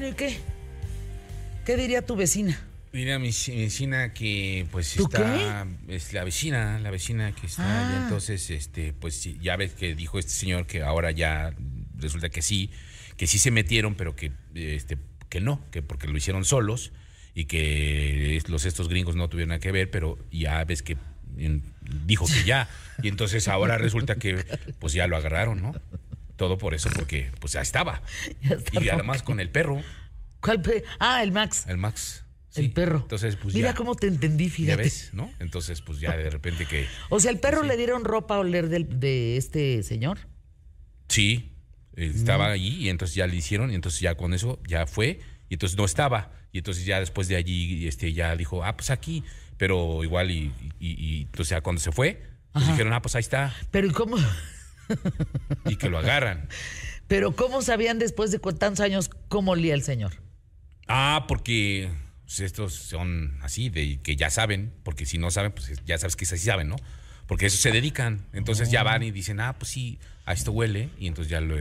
Bueno, ¿y qué? ¿Qué diría tu vecina? Diría mi mi vecina que pues ¿Tú está es la vecina, la vecina que está Ah. y entonces este pues ya ves que dijo este señor que ahora ya resulta que sí, que sí se metieron, pero que este que no, que porque lo hicieron solos y que los estos gringos no tuvieron nada que ver, pero ya ves que dijo que ya y entonces ahora resulta que pues ya lo agarraron, ¿no? Todo por eso porque pues ya estaba. Ya Y además con el perro, ¿Cuál pe- Ah, el Max. el Max. el perro. Entonces, pues Mira ya. cómo te entendí, Ya fíjate. ves, ¿no? Entonces, pues ya de repente que. O sea, el perro le dieron ropa a oler del- de este señor. Sí, estaba allí y entonces ya le hicieron y entonces ya con eso ya fue y entonces no estaba. Y entonces ya después de allí este, ya dijo, ah, pues aquí. Pero igual y, y- y entonces ya cuando se fue, pues dijeron, ah, pues ahí está. Pero ¿y cómo? Y que lo agarran. Pero ¿cómo sabían después de tantos años cómo olía el señor? Ah, porque pues, estos son así, de que ya saben, porque si no saben, pues ya sabes que así saben, ¿no? Porque eso se dedican. Entonces ya van y dicen, ah, pues sí, a esto huele. Y entonces ya lo,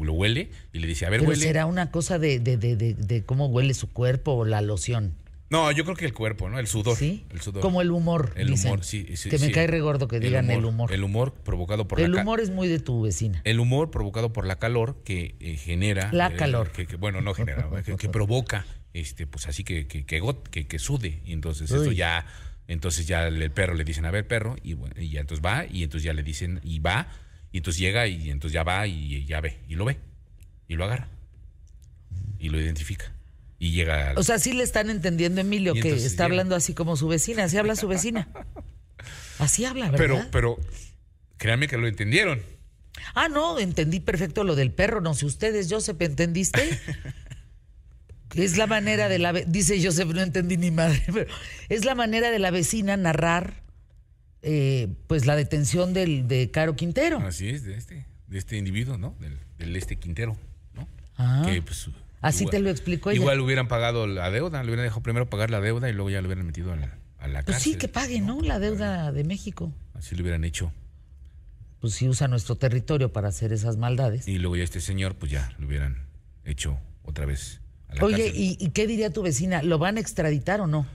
lo huele y le dice, a ver, Pero huele. será una cosa de, de, de, de, de cómo huele su cuerpo o la loción. No, yo creo que el cuerpo, ¿no? El sudor. ¿Sí? El sudor. Como el humor. El dicen. humor, sí. sí, Que me sí. cae regordo que digan el humor. El humor provocado por El la ca- humor es muy de tu vecina. El humor provocado por la calor que eh, genera. La eh, calor. que, que, bueno, no genera, que, que provoca, este, pues así que, que, que, got- que, que sude. Y entonces eso ya. Entonces ya el perro le dicen, a ver, perro, y, bueno, y ya entonces va, y entonces ya le dicen, y va, y entonces llega, y entonces ya va, y ya ve, y lo ve, y lo agarra, y lo identifica, y llega. al- O sea, sí le están entendiendo, Emilio, que está llega. hablando así como su vecina. Así habla su vecina. Así habla, ¿verdad? pero, pero, créanme que lo entendieron. Ah, no, entendí perfecto lo del perro. No sé ustedes, Joseph, ¿entendiste? Es la manera de la... Dice Joseph, no entendí ni madre, pero es la manera de la vecina narrar eh, pues la detención del, de Caro Quintero. Así es, de este, de este individuo, ¿no? Del, del este Quintero, ¿no? Ah. Que, pues, Así te lo explicó ella. Igual hubieran pagado la deuda, le hubieran dejado primero pagar la deuda y luego ya lo hubieran metido a la, a la Pues cárcel. sí, que pague, ¿no? La deuda de México. Así lo hubieran hecho. Pues sí usa nuestro territorio para hacer esas maldades. Y luego ya este señor, pues ya lo hubieran hecho otra vez a la Oye, cárcel. ¿y, y qué diría tu vecina? ¿Lo van a extraditar o no?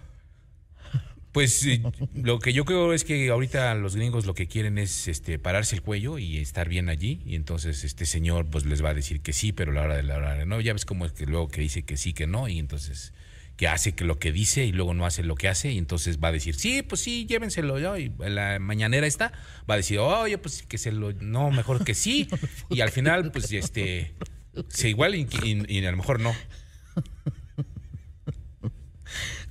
Pues eh, lo que yo creo es que ahorita los gringos lo que quieren es este pararse el cuello y estar bien allí. Y entonces este señor pues les va a decir que sí, pero a la hora de la hora de no, ya ves cómo es que luego que dice que sí, que no. Y entonces que hace que lo que dice y luego no hace lo que hace. Y entonces va a decir, sí, pues sí, llévenselo yo y la mañanera está, va a decir, oye, pues que se lo, no, mejor que sí y al final pues este, se igual y, y- y a lo mejor no.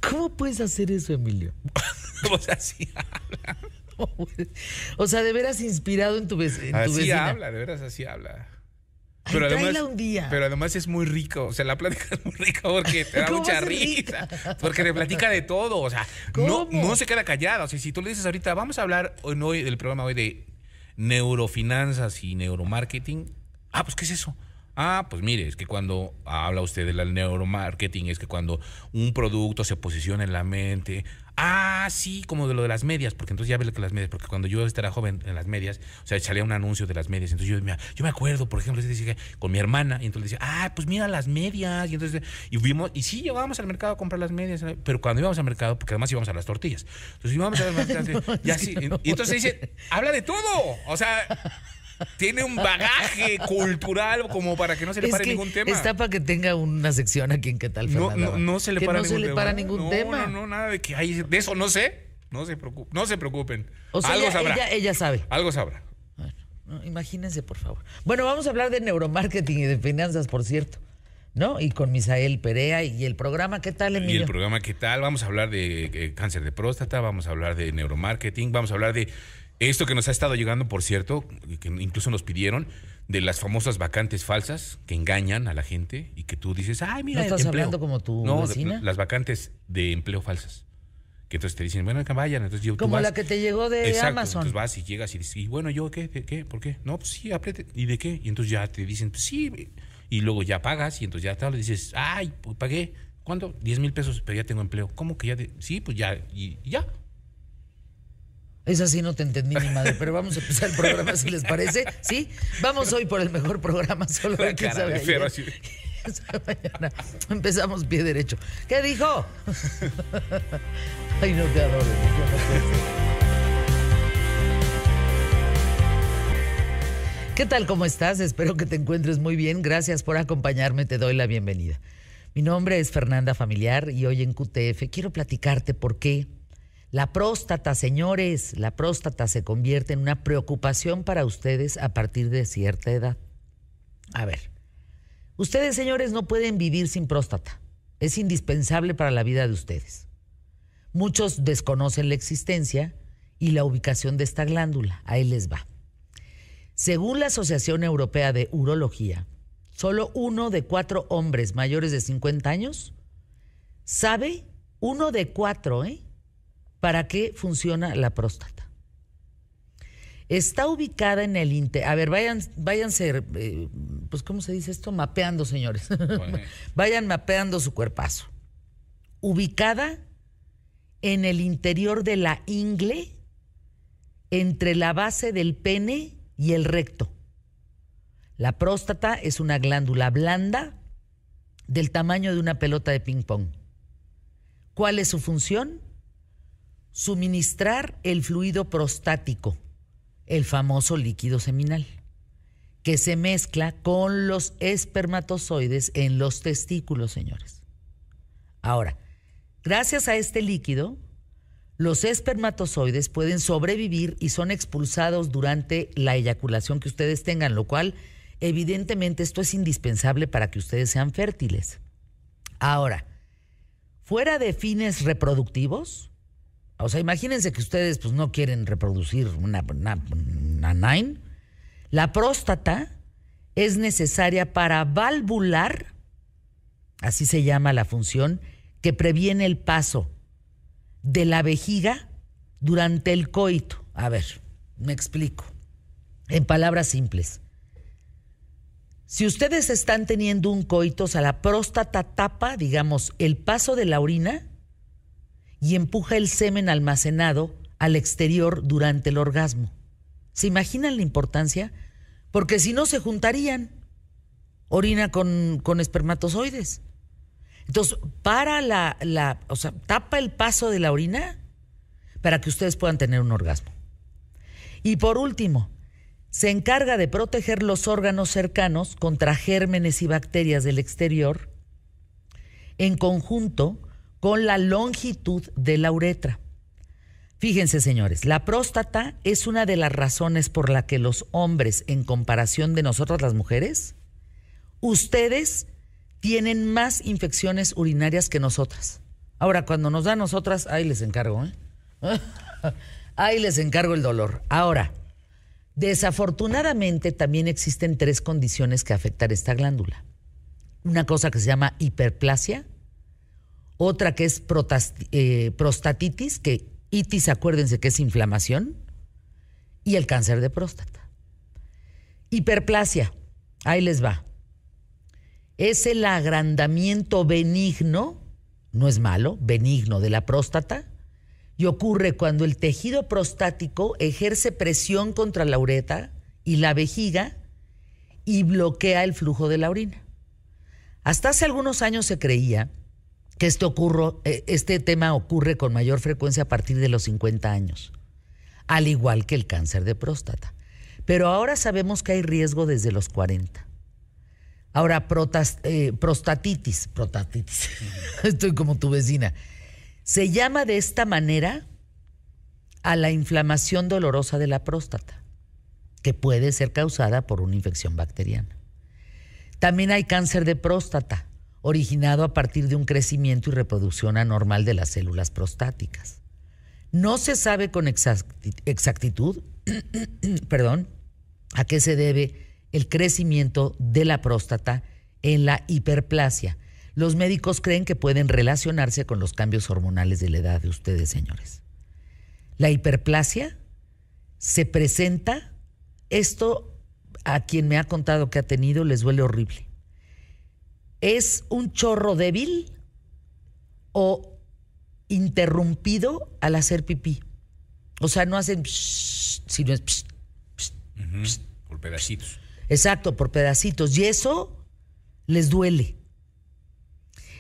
¿Cómo puedes hacer eso, Emilio? o sea, sí, O sea, de veras inspirado en tu, vec- en tu así vecina. habla, de veras así habla. Ay, tráela un día. pero además es muy rico. O sea, la plática es muy rica porque te da ¿Cómo mucha risa. rica? Porque te platica de todo. O sea, no, se queda callada. O sea, si tú le dices ahorita, vamos a hablar hoy, hoy del programa hoy de neurofinanzas y neuromarketing. Ah, pues, ¿qué es eso? Ah, pues mire, es que cuando habla usted del neuromarketing, es que cuando un producto se posiciona en la mente. Ah, sí, como de lo de las medias, porque entonces ya ve lo que las medias, porque cuando yo era joven en las medias, o sea, salía un anuncio de las medias, entonces yo, me- yo me acuerdo, por ejemplo, decía, con mi hermana, y entonces le decía, ah, pues mira las medias, y entonces, y vimos, y sí, llegábamos al mercado a comprar las medias, pero cuando íbamos al mercado, porque además íbamos a las tortillas, entonces íbamos al mercado, ya sí, y entonces dice, habla de todo, o sea, tiene un bagaje cultural como para que no se le Es pare ningún tema. Está para que tenga una sección aquí en ¿Qué tal, No, no, no se le Que para no ningún se le tema. para ningún no, tema. No, no, nada de que hay. De eso no sé. No se preocupen. No se preocupen. O sea, Algo ella, sabrá. ella, ella sabe. Algo sabrá. Bueno, no, imagínense, por favor. Bueno, vamos a hablar de neuromarketing y de finanzas, por cierto. ¿No? Y con Misael Perea y el programa, ¿qué tal, Y Emilio? el programa, ¿qué tal? Vamos a hablar de eh, cáncer de próstata, vamos a hablar de neuromarketing, vamos a hablar de esto que nos ha estado llegando, por cierto, que incluso nos pidieron, de las famosas vacantes falsas que engañan a la gente y que tú dices, ay, mira, ¿No estás empleo". hablando como tu No, de- vecina? las vacantes de empleo falsas. Que entonces te dicen, bueno, que vayan. Entonces yo, Como vas- la que te llegó de Exacto, Amazon. Entonces vas y llegas y dices, y bueno, ¿yo qué? ¿Qué? qué? ¿Por qué? No, pues sí, apriete. ¿Y de qué? Y entonces ya te dicen, pues sí. Y luego ya pagas y entonces ya tal, dices, ay, pues pagué. ¿Cuánto? 10 mil pesos, pero ya tengo empleo. ¿Cómo que ya? de- Sí, pues ya, y, y ya. Esa sí no te entendí ni madre, pero vamos a empezar el programa si les parece. ¿Sí? Vamos hoy por el mejor programa, solo hay que sabe de Fer, ayer. así. mañana. Empezamos pie derecho. ¿Qué dijo? Ay, no te adoro. ¿Qué tal? ¿Cómo estás? Espero que te encuentres muy bien. Gracias por acompañarme. Te doy la bienvenida. Mi nombre es Fernanda Familiar y hoy en QTF quiero platicarte por qué la próstata, señores, la próstata se convierte en una preocupación para ustedes a partir de cierta edad. A ver, ustedes, señores, no pueden vivir sin próstata. Es indispensable para la vida de ustedes. Muchos desconocen la existencia y la ubicación de esta glándula. Ahí les va. Según la Asociación Europea de Urología, solo uno de cuatro hombres mayores de 50 años sabe, uno de cuatro, ¿eh? ¿Para qué funciona la próstata? Está ubicada en el inter... A ver, vayan, váyanse, eh, pues ¿cómo se dice esto? Mapeando, señores. vayan mapeando su cuerpazo. Ubicada en el interior de la ingle, entre la base del pene y el recto. La próstata es una glándula blanda del tamaño de una pelota de ping-pong. ¿Cuál es su función? Suministrar el fluido prostático, el famoso líquido seminal, que se mezcla con los espermatozoides en los testículos, señores. Ahora, gracias a este líquido, los espermatozoides pueden sobrevivir y son expulsados durante la eyaculación que ustedes tengan, lo cual evidentemente esto es indispensable para que ustedes sean fértiles. Ahora, fuera de fines reproductivos, o sea, imagínense que ustedes pues, no quieren reproducir una, una, nine. La próstata es necesaria para valvular, así se llama la función, que previene el paso de la vejiga durante el coito. A ver, me explico. En palabras simples. Si ustedes están teniendo un coito, o sea, la próstata tapa, digamos, el paso de la orina y empuja el semen almacenado al exterior durante el orgasmo. ¿Se imaginan la importancia? Porque si no se juntarían orina con, con espermatozoides. Entonces, para la, la, o sea, tapa el paso de la orina para que ustedes puedan tener un orgasmo. Y por último, se encarga de proteger los órganos cercanos contra gérmenes y bacterias del exterior en conjunto con la longitud de la uretra. Fíjense, señores, la próstata es una de las razones por la que los hombres, en comparación de nosotras las mujeres, ustedes tienen más infecciones urinarias que nosotras. Ahora, cuando nos da a nosotras, ahí les encargo, ¿eh? ahí les encargo el dolor. Ahora, desafortunadamente también existen tres condiciones que afectan esta glándula. Una cosa que se llama hiperplasia, otra que es eh, prostatitis, que itis, acuérdense que es inflamación, y el cáncer de próstata. Hiperplasia, ahí les va. Es el agrandamiento benigno, no es malo, benigno de la próstata, y ocurre cuando el tejido prostático ejerce presión contra la uretra y la vejiga y bloquea el flujo de la orina. Hasta hace algunos años se creía que este, este tema ocurre con mayor frecuencia a partir de los 50 años, al igual que el cáncer de próstata. Pero ahora sabemos que hay riesgo desde los 40. Ahora, eh, prostatitis, prostatitis, estoy como tu vecina, se llama de esta manera a la inflamación dolorosa de la próstata, que puede ser causada por una infección bacteriana. También hay cáncer de próstata, originado a partir de un crecimiento y reproducción anormal de las células prostáticas. No se sabe con exactitud, perdón, a qué se debe el crecimiento de la próstata en la hiperplasia. Los médicos creen que pueden relacionarse con los cambios hormonales de la edad de ustedes, señores. La hiperplasia se presenta, esto a quien me ha contado que ha tenido les duele horrible es un chorro débil o interrumpido al hacer pipí. O sea, no hacen sino es por pedacitos. Exacto, por pedacitos. Y eso les duele.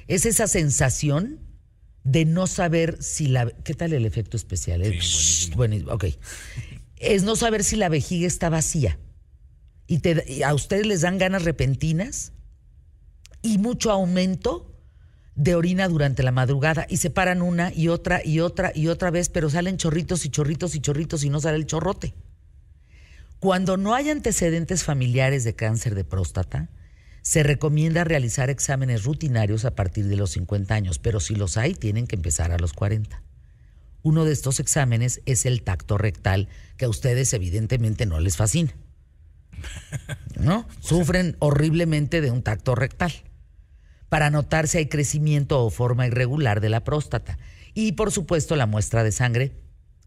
Es esa sensación de no saber si la... ¿Qué tal el efecto especial? Eh? Sí, buenísimo. Buenísimo, ok. Es no saber si la vejiga está vacía. Y, te- y a ustedes les dan ganas repentinas y mucho aumento de orina durante la madrugada y se paran una y otra y otra y otra vez, pero salen chorritos y chorritos y chorritos y no sale el chorrote. Cuando no hay antecedentes familiares de cáncer de próstata, se recomienda realizar exámenes rutinarios a partir de los 50 años, pero si los hay, tienen que empezar a los 40. Uno de estos exámenes es el tacto rectal, que a ustedes evidentemente no les fascina. ¿No? Sufren horriblemente de un tacto rectal para notar si hay crecimiento o forma irregular de la próstata. Y por supuesto la muestra de sangre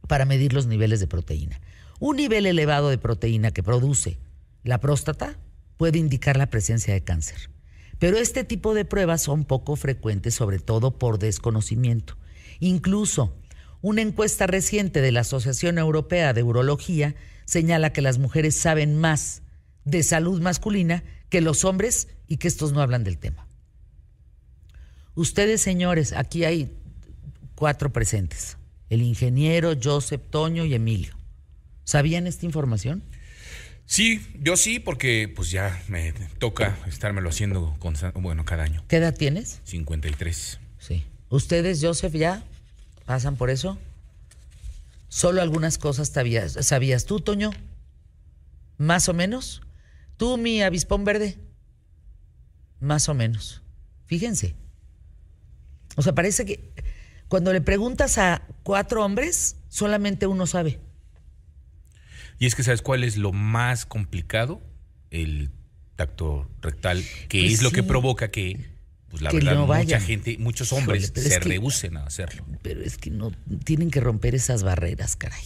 para medir los niveles de proteína. Un nivel elevado de proteína que produce la próstata puede indicar la presencia de cáncer. Pero este tipo de pruebas son poco frecuentes, sobre todo por desconocimiento. Incluso una encuesta reciente de la Asociación Europea de Urología señala que las mujeres saben más de salud masculina que los hombres y que estos no hablan del tema. Ustedes, señores, aquí hay cuatro presentes. El ingeniero, Joseph, Toño y Emilio. ¿Sabían esta información? Sí, yo sí, porque pues ya me toca estármelo haciendo constan- bueno, cada año. ¿Qué edad tienes? 53. Sí. ¿Ustedes, Joseph, ya pasan por eso? Solo algunas cosas sabías, sabías tú, Toño. Más o menos. Tú, mi avispón verde. Más o menos. Fíjense. O sea, parece que cuando le preguntas a cuatro hombres, solamente uno sabe. Y es que ¿sabes cuál es lo más complicado? El tacto rectal, que Pues es lo que provoca que, pues la Que verdad, no mucha gente, muchos hombres se que- rehúsen a hacerlo. Pero es que no tienen que romper esas barreras, caray.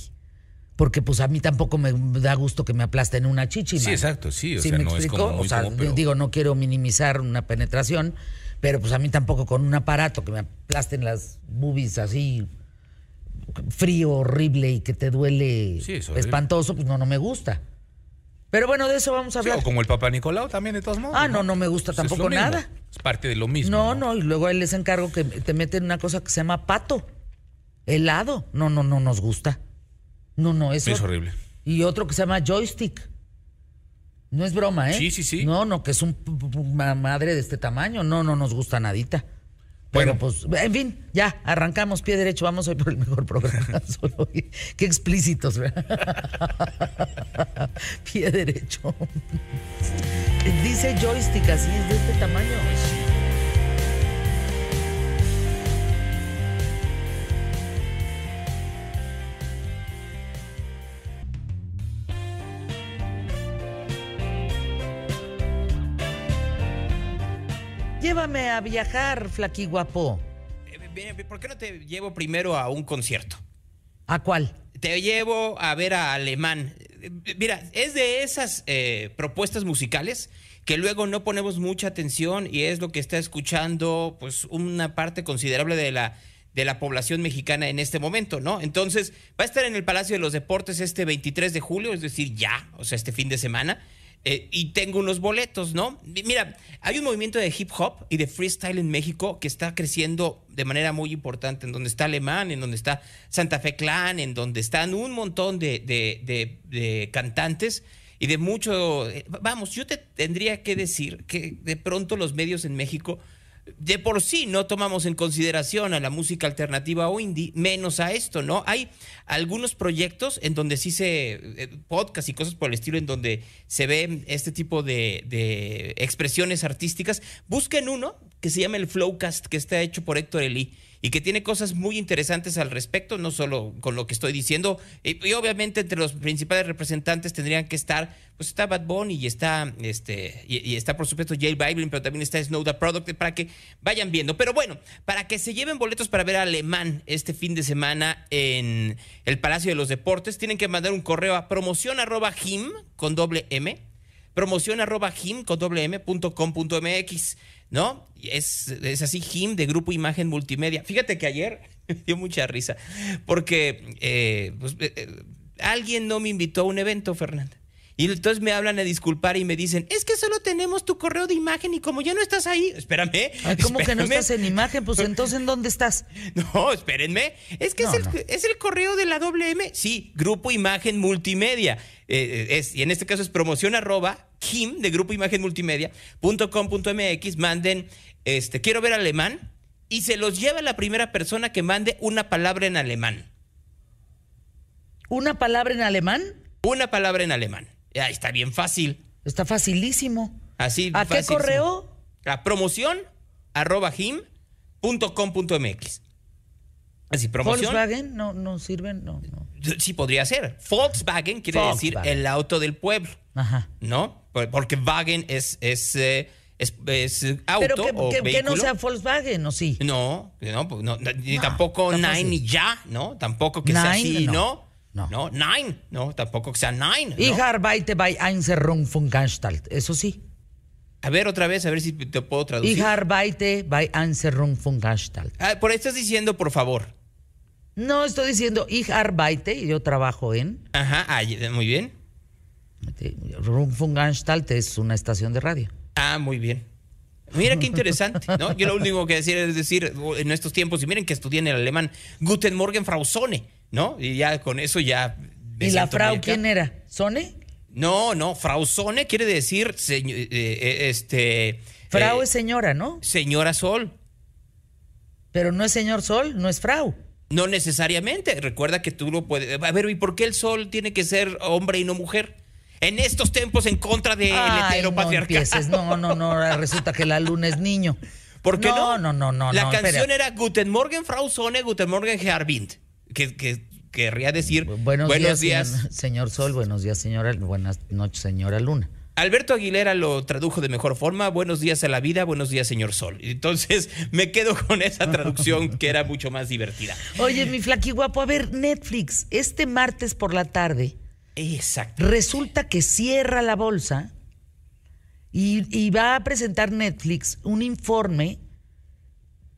Porque pues a mí tampoco me da gusto que me aplasten una chichi. Sí, exacto, sí, o ¿Sí sea, me no es explico? como muy o sea, común, pero- digo, no quiero minimizar una penetración, pero pues a mí tampoco con un aparato que me aplasten las boobies así frío, horrible y que te duele Sí, es espantoso, pues no, no me gusta. Pero bueno, de eso vamos a Sí, hablar. o como el Papa Nicolau también, de todos modos. Ah, no, no me gusta Pues es tampoco nada. Es parte de lo mismo. No, no, y luego a él les encargo que te meten una cosa que se llama pato, helado. No, no, no nos gusta. No, no, eso. Es horrible. Y otro que se llama joystick. No es broma, ¿eh? Sí, sí, sí. No, no, que es un madre de este tamaño. No, no nos gusta nadita. Pero Bueno. pues, en fin, ya, arrancamos pie derecho, vamos hoy por el mejor programa. Solo hoy. Qué explícitos, ¿verdad? pie derecho. Dice joystick, así es de este tamaño. Llévame a viajar, flaqui guapo. Eh, ¿Por qué no te llevo primero a un concierto? ¿A cuál? Te llevo a ver a Alemán. Eh, Mira, es de esas eh, propuestas musicales que luego no ponemos mucha atención y es lo que está escuchando pues una parte considerable de la de la población mexicana en este momento, ¿no? Entonces, va a estar en el Palacio de los Deportes este 23 de julio, es decir, ya, o sea, este fin de semana. Eh, y tengo unos boletos, ¿no? Mi- Mira, hay un movimiento de hip hop y de freestyle en México que está creciendo de manera muy importante, en donde está Alemán, en donde está Santa Fe Clan, en donde están un montón de, de- de- de cantantes y de mucho... eh, Vamos, yo te tendría que decir que de pronto los medios en México de por sí no tomamos en consideración a la música alternativa o indie, menos a esto, ¿no? Hay algunos proyectos en donde sí se, eh, podcast y cosas por el estilo, en donde se ve este tipo de, de expresiones artísticas. Busquen uno que se llama el Flowcast, que está hecho por Héctor Elí y que tiene cosas muy interesantes al respecto, no solo con lo que estoy diciendo. Y, obviamente entre los principales representantes tendrían que estar, pues está Bad Bunny y está, este, y, está por supuesto J Balvin, pero también está Snow the Product, para que vayan viendo. Pero bueno, para que se lleven boletos para ver a Alemán este fin de semana en el Palacio de los Deportes, tienen que mandar un correo a promoción arroba him con doble M promoción arroba him con doble m punto com punto mx, ¿no? Es, es así, him de Grupo Imagen Multimedia. Fíjate que ayer me dio mucha risa porque eh, pues, eh, eh, alguien no me invitó a un evento, Fernanda. Y entonces me hablan a disculpar y me dicen, es que solo tenemos tu correo de imagen y como ya no estás ahí, espérame. Ay, ¿Cómo que no estás en imagen? Pues entonces, ¿en dónde estás? No, espérenme. Es que No, es, el, no. es el correo de la WM. Sí, Grupo Imagen Multimedia. Eh, eh, es, y en este caso es promoción arroba kim de Grupo Imagen Multimedia punto com punto mx. Manden, este, quiero ver alemán y se los lleva la primera persona que mande una palabra en alemán. ¿Una palabra en alemán? Una palabra en alemán. Ya está bien fácil. Está facilísimo. Así. ¿A qué correo? sí. A promoción arroba him punto com punto mx. Así, promoción. ¿Volkswagen? No, no sirven, no, no. Sí, podría ser. Volkswagen quiere decir el auto del pueblo, Ajá. ¿no? Por- Porque Wagen es, es, eh, es, es auto Pero que, o que- que no sea Volkswagen, ¿o sí? No, no, pues no, ni tampoco Nine y ya, ¿no? Tampoco que sea así, no. ¿No? No. No, Nine, no, tampoco que sea Nine. ¿no? Ich arbeite bei Einzelrundfunkanstalt. Eso sí. A ver otra vez, a ver si te puedo traducir. Ich arbeite bei Einzelrundfunkanstalt. Ah, por ahí estás diciendo, por favor. No estoy diciendo ich arbeite, y yo trabajo en. Ajá, ah, muy bien. Rundfunkanstalt es una estación de radio. Ah, muy bien. Mira qué interesante, ¿no? Yo lo único que decir es decir, en estos tiempos, y miren que estudié en el alemán, Guten Morgen, Frau Sonne, ¿no? Y ya con eso ya... ¿Y la Frau quién era? ¿Sone? No, no, Frau Sonne quiere decir, eh, eh, este... Frau eh, es señora, ¿no? Señora Sol. Pero no es señor Sol, no es Frau. No necesariamente. Recuerda que tú lo puedes... A ver, ¿y por qué el sol tiene que ser hombre y no mujer? En estos tiempos en contra del no heteropatriarcado. No, no, no. ahora Resulta que la luna es niño. ¿Por qué no? No, no, no, no. La no, canción espera. era Guten Morgen, Frau Sonne, Guten Morgen, Herr. Que, que querría decir Buenos, días, Señor, señor Sol. Buenos días, señora. Buenas noches, señora Luna. Alberto Aguilera lo tradujo de mejor forma. Buenos días a la vida, buenos días, señor Sol. Entonces me quedo con esa traducción que era mucho más divertida. Oye, mi flaqui guapo, a ver, Netflix, este martes por la tarde, Exacto. resulta que cierra la bolsa y, y va a presentar Netflix un informe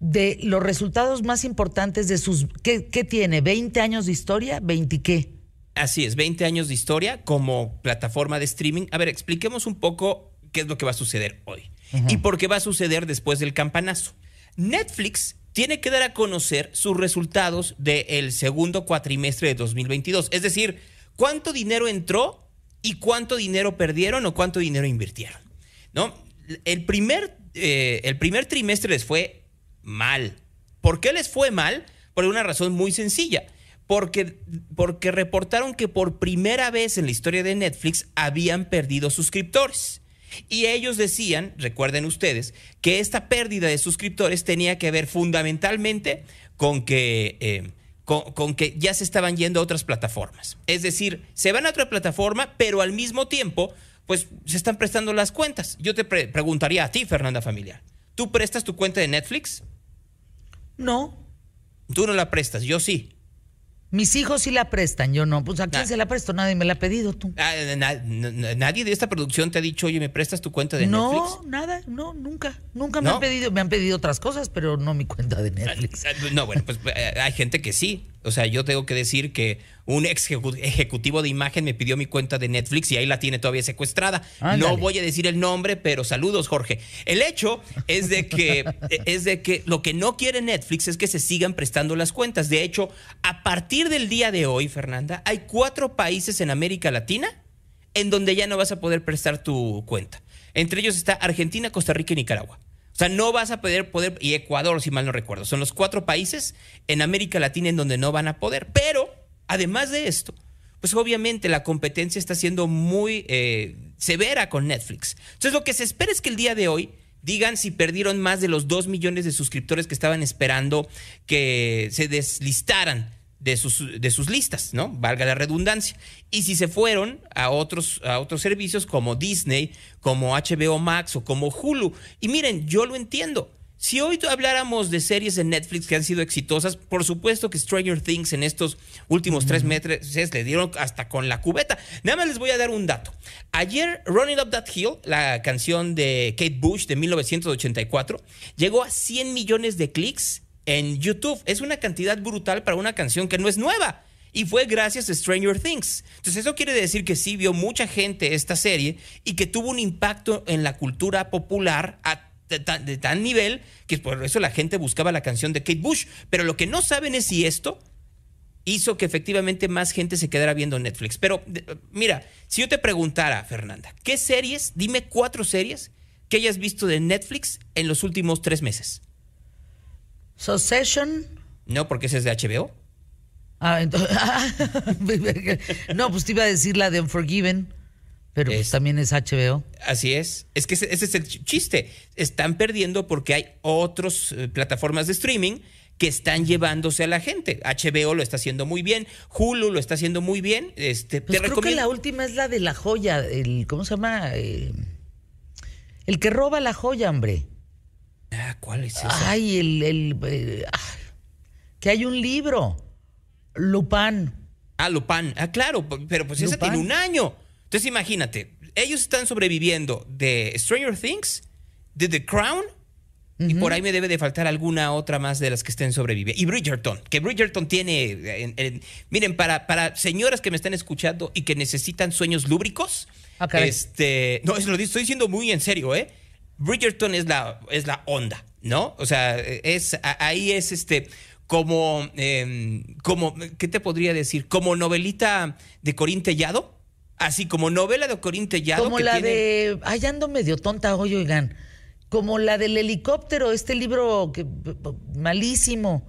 de los resultados más importantes de sus... ¿Qué, qué tiene? ¿20 años de historia? ¿20 qué? Así es, 20 años de historia como plataforma de streaming. A ver, expliquemos un poco qué es lo que va a suceder hoy y por qué va a suceder después del campanazo. Netflix tiene que dar a conocer sus resultados del segundo cuatrimestre de 2022, es decir, cuánto dinero entró y cuánto dinero perdieron o cuánto dinero invirtieron. ¿No? El primer, eh, el primer trimestre les fue mal. ¿Por qué les fue mal? Por una razón muy sencilla. Porque, porque reportaron que por primera vez en la historia de Netflix habían perdido suscriptores. Y ellos decían, recuerden ustedes, que esta pérdida de suscriptores tenía que ver fundamentalmente con que, eh, con, que ya se estaban yendo a otras plataformas. Es decir, se van a otra plataforma, pero al mismo tiempo, pues se están prestando las cuentas. Yo te pre- preguntaría a ti, Fernanda Familiar, ¿tú prestas tu cuenta de Netflix? No. Tú no la prestas, yo sí. Mis hijos sí la prestan, yo no. Pues a quién Ah. se la presto, nadie me la ha pedido tú. Ah, na- na- nadie de esta producción te ha dicho, oye, ¿me prestas tu cuenta de no, Netflix? nada, no, nunca. Nunca me ¿No? han pedido, me han pedido otras cosas, pero no mi cuenta de Netflix. Ah, No, bueno, pues eh, hay gente que sí. O sea, yo tengo que decir que un ejecutivo de imagen me pidió mi cuenta de Netflix y ahí la tiene todavía secuestrada. Ándale. No voy a decir el nombre, pero saludos, Jorge. El hecho es de que es de que lo que no quiere Netflix es que se sigan prestando las cuentas. De hecho, a partir del día de hoy, Fernanda, hay cuatro países en América Latina en donde ya no vas a poder prestar tu cuenta. Entre ellos está Argentina, Costa Rica y Nicaragua. O sea, no vas a poder, poder, y Ecuador, si mal no recuerdo. Son los cuatro países en América Latina en donde no van a poder. Pero, además de esto, pues obviamente la competencia está siendo muy eh, severa con Netflix. Entonces, lo que se espera es que el día de hoy digan si perdieron más de los 2 millones de suscriptores que estaban esperando que se deslistaran de sus, de sus listas, ¿no? Valga la redundancia. Y si se fueron a otros, a otros servicios como Disney, como HBO Max o como Hulu. Y miren, yo lo entiendo. Si hoy habláramos de series de Netflix que han sido exitosas, por supuesto que Stranger Things en estos últimos tres meses le dieron hasta con la cubeta. Nada más les voy a dar un dato. Ayer, Running Up That Hill, la canción de Kate Bush de 1984, llegó a 100 millones de clics en YouTube. Es una cantidad brutal para una canción que no es nueva. Y fue gracias a Stranger Things. Entonces eso quiere decir que sí vio mucha gente esta serie y que tuvo un impacto en la cultura popular a de, tan nivel que por eso la gente buscaba la canción de Kate Bush. Pero lo que no saben es si esto hizo que efectivamente más gente se quedara viendo Netflix. Pero mira, si yo te preguntara, Fernanda, ¿qué series, dime cuatro series que hayas visto de Netflix en los últimos tres meses? Succession. No, porque ese es de HBO. Ah, entonces, no, pues te iba a decir la de Unforgiven, pero pues Es- también es HBO. Así es. Es que ese, ese es el ch- chiste. Están perdiendo porque hay otras plataformas de streaming que están llevándose a la gente. HBO lo está haciendo muy bien, Hulu lo está haciendo muy bien. Este, Pues te creo que la última es la de la joya, el ¿cómo se llama? Eh, el que roba la joya, hombre. Ah, ¿Cuál es esa? Ay, el, el, eh, ah, que hay un libro, Lupin. Ah, Lupin. Ah, claro, pero pues esa Lupin. tiene un año. Entonces imagínate, ellos están sobreviviendo de Stranger Things, de The Crown, y por ahí me debe de faltar alguna otra más de las que estén sobreviviendo. Y Bridgerton, que Bridgerton tiene, en- en- miren, para, para señoras que me están escuchando y que necesitan sueños lúbricos, Ah, este, no, eso lo estoy diciendo muy en serio, ¿eh? Bridgerton es la, es la onda, ¿no? O sea, es, ahí es este, como, eh, como, ¿qué te podría decir? Como novelita de Corín Tellado, así como novela de Corín Tellado. Como que la tiene- de. Ay, ando medio tonta hoy, oigan. Como la del helicóptero, este libro que, malísimo,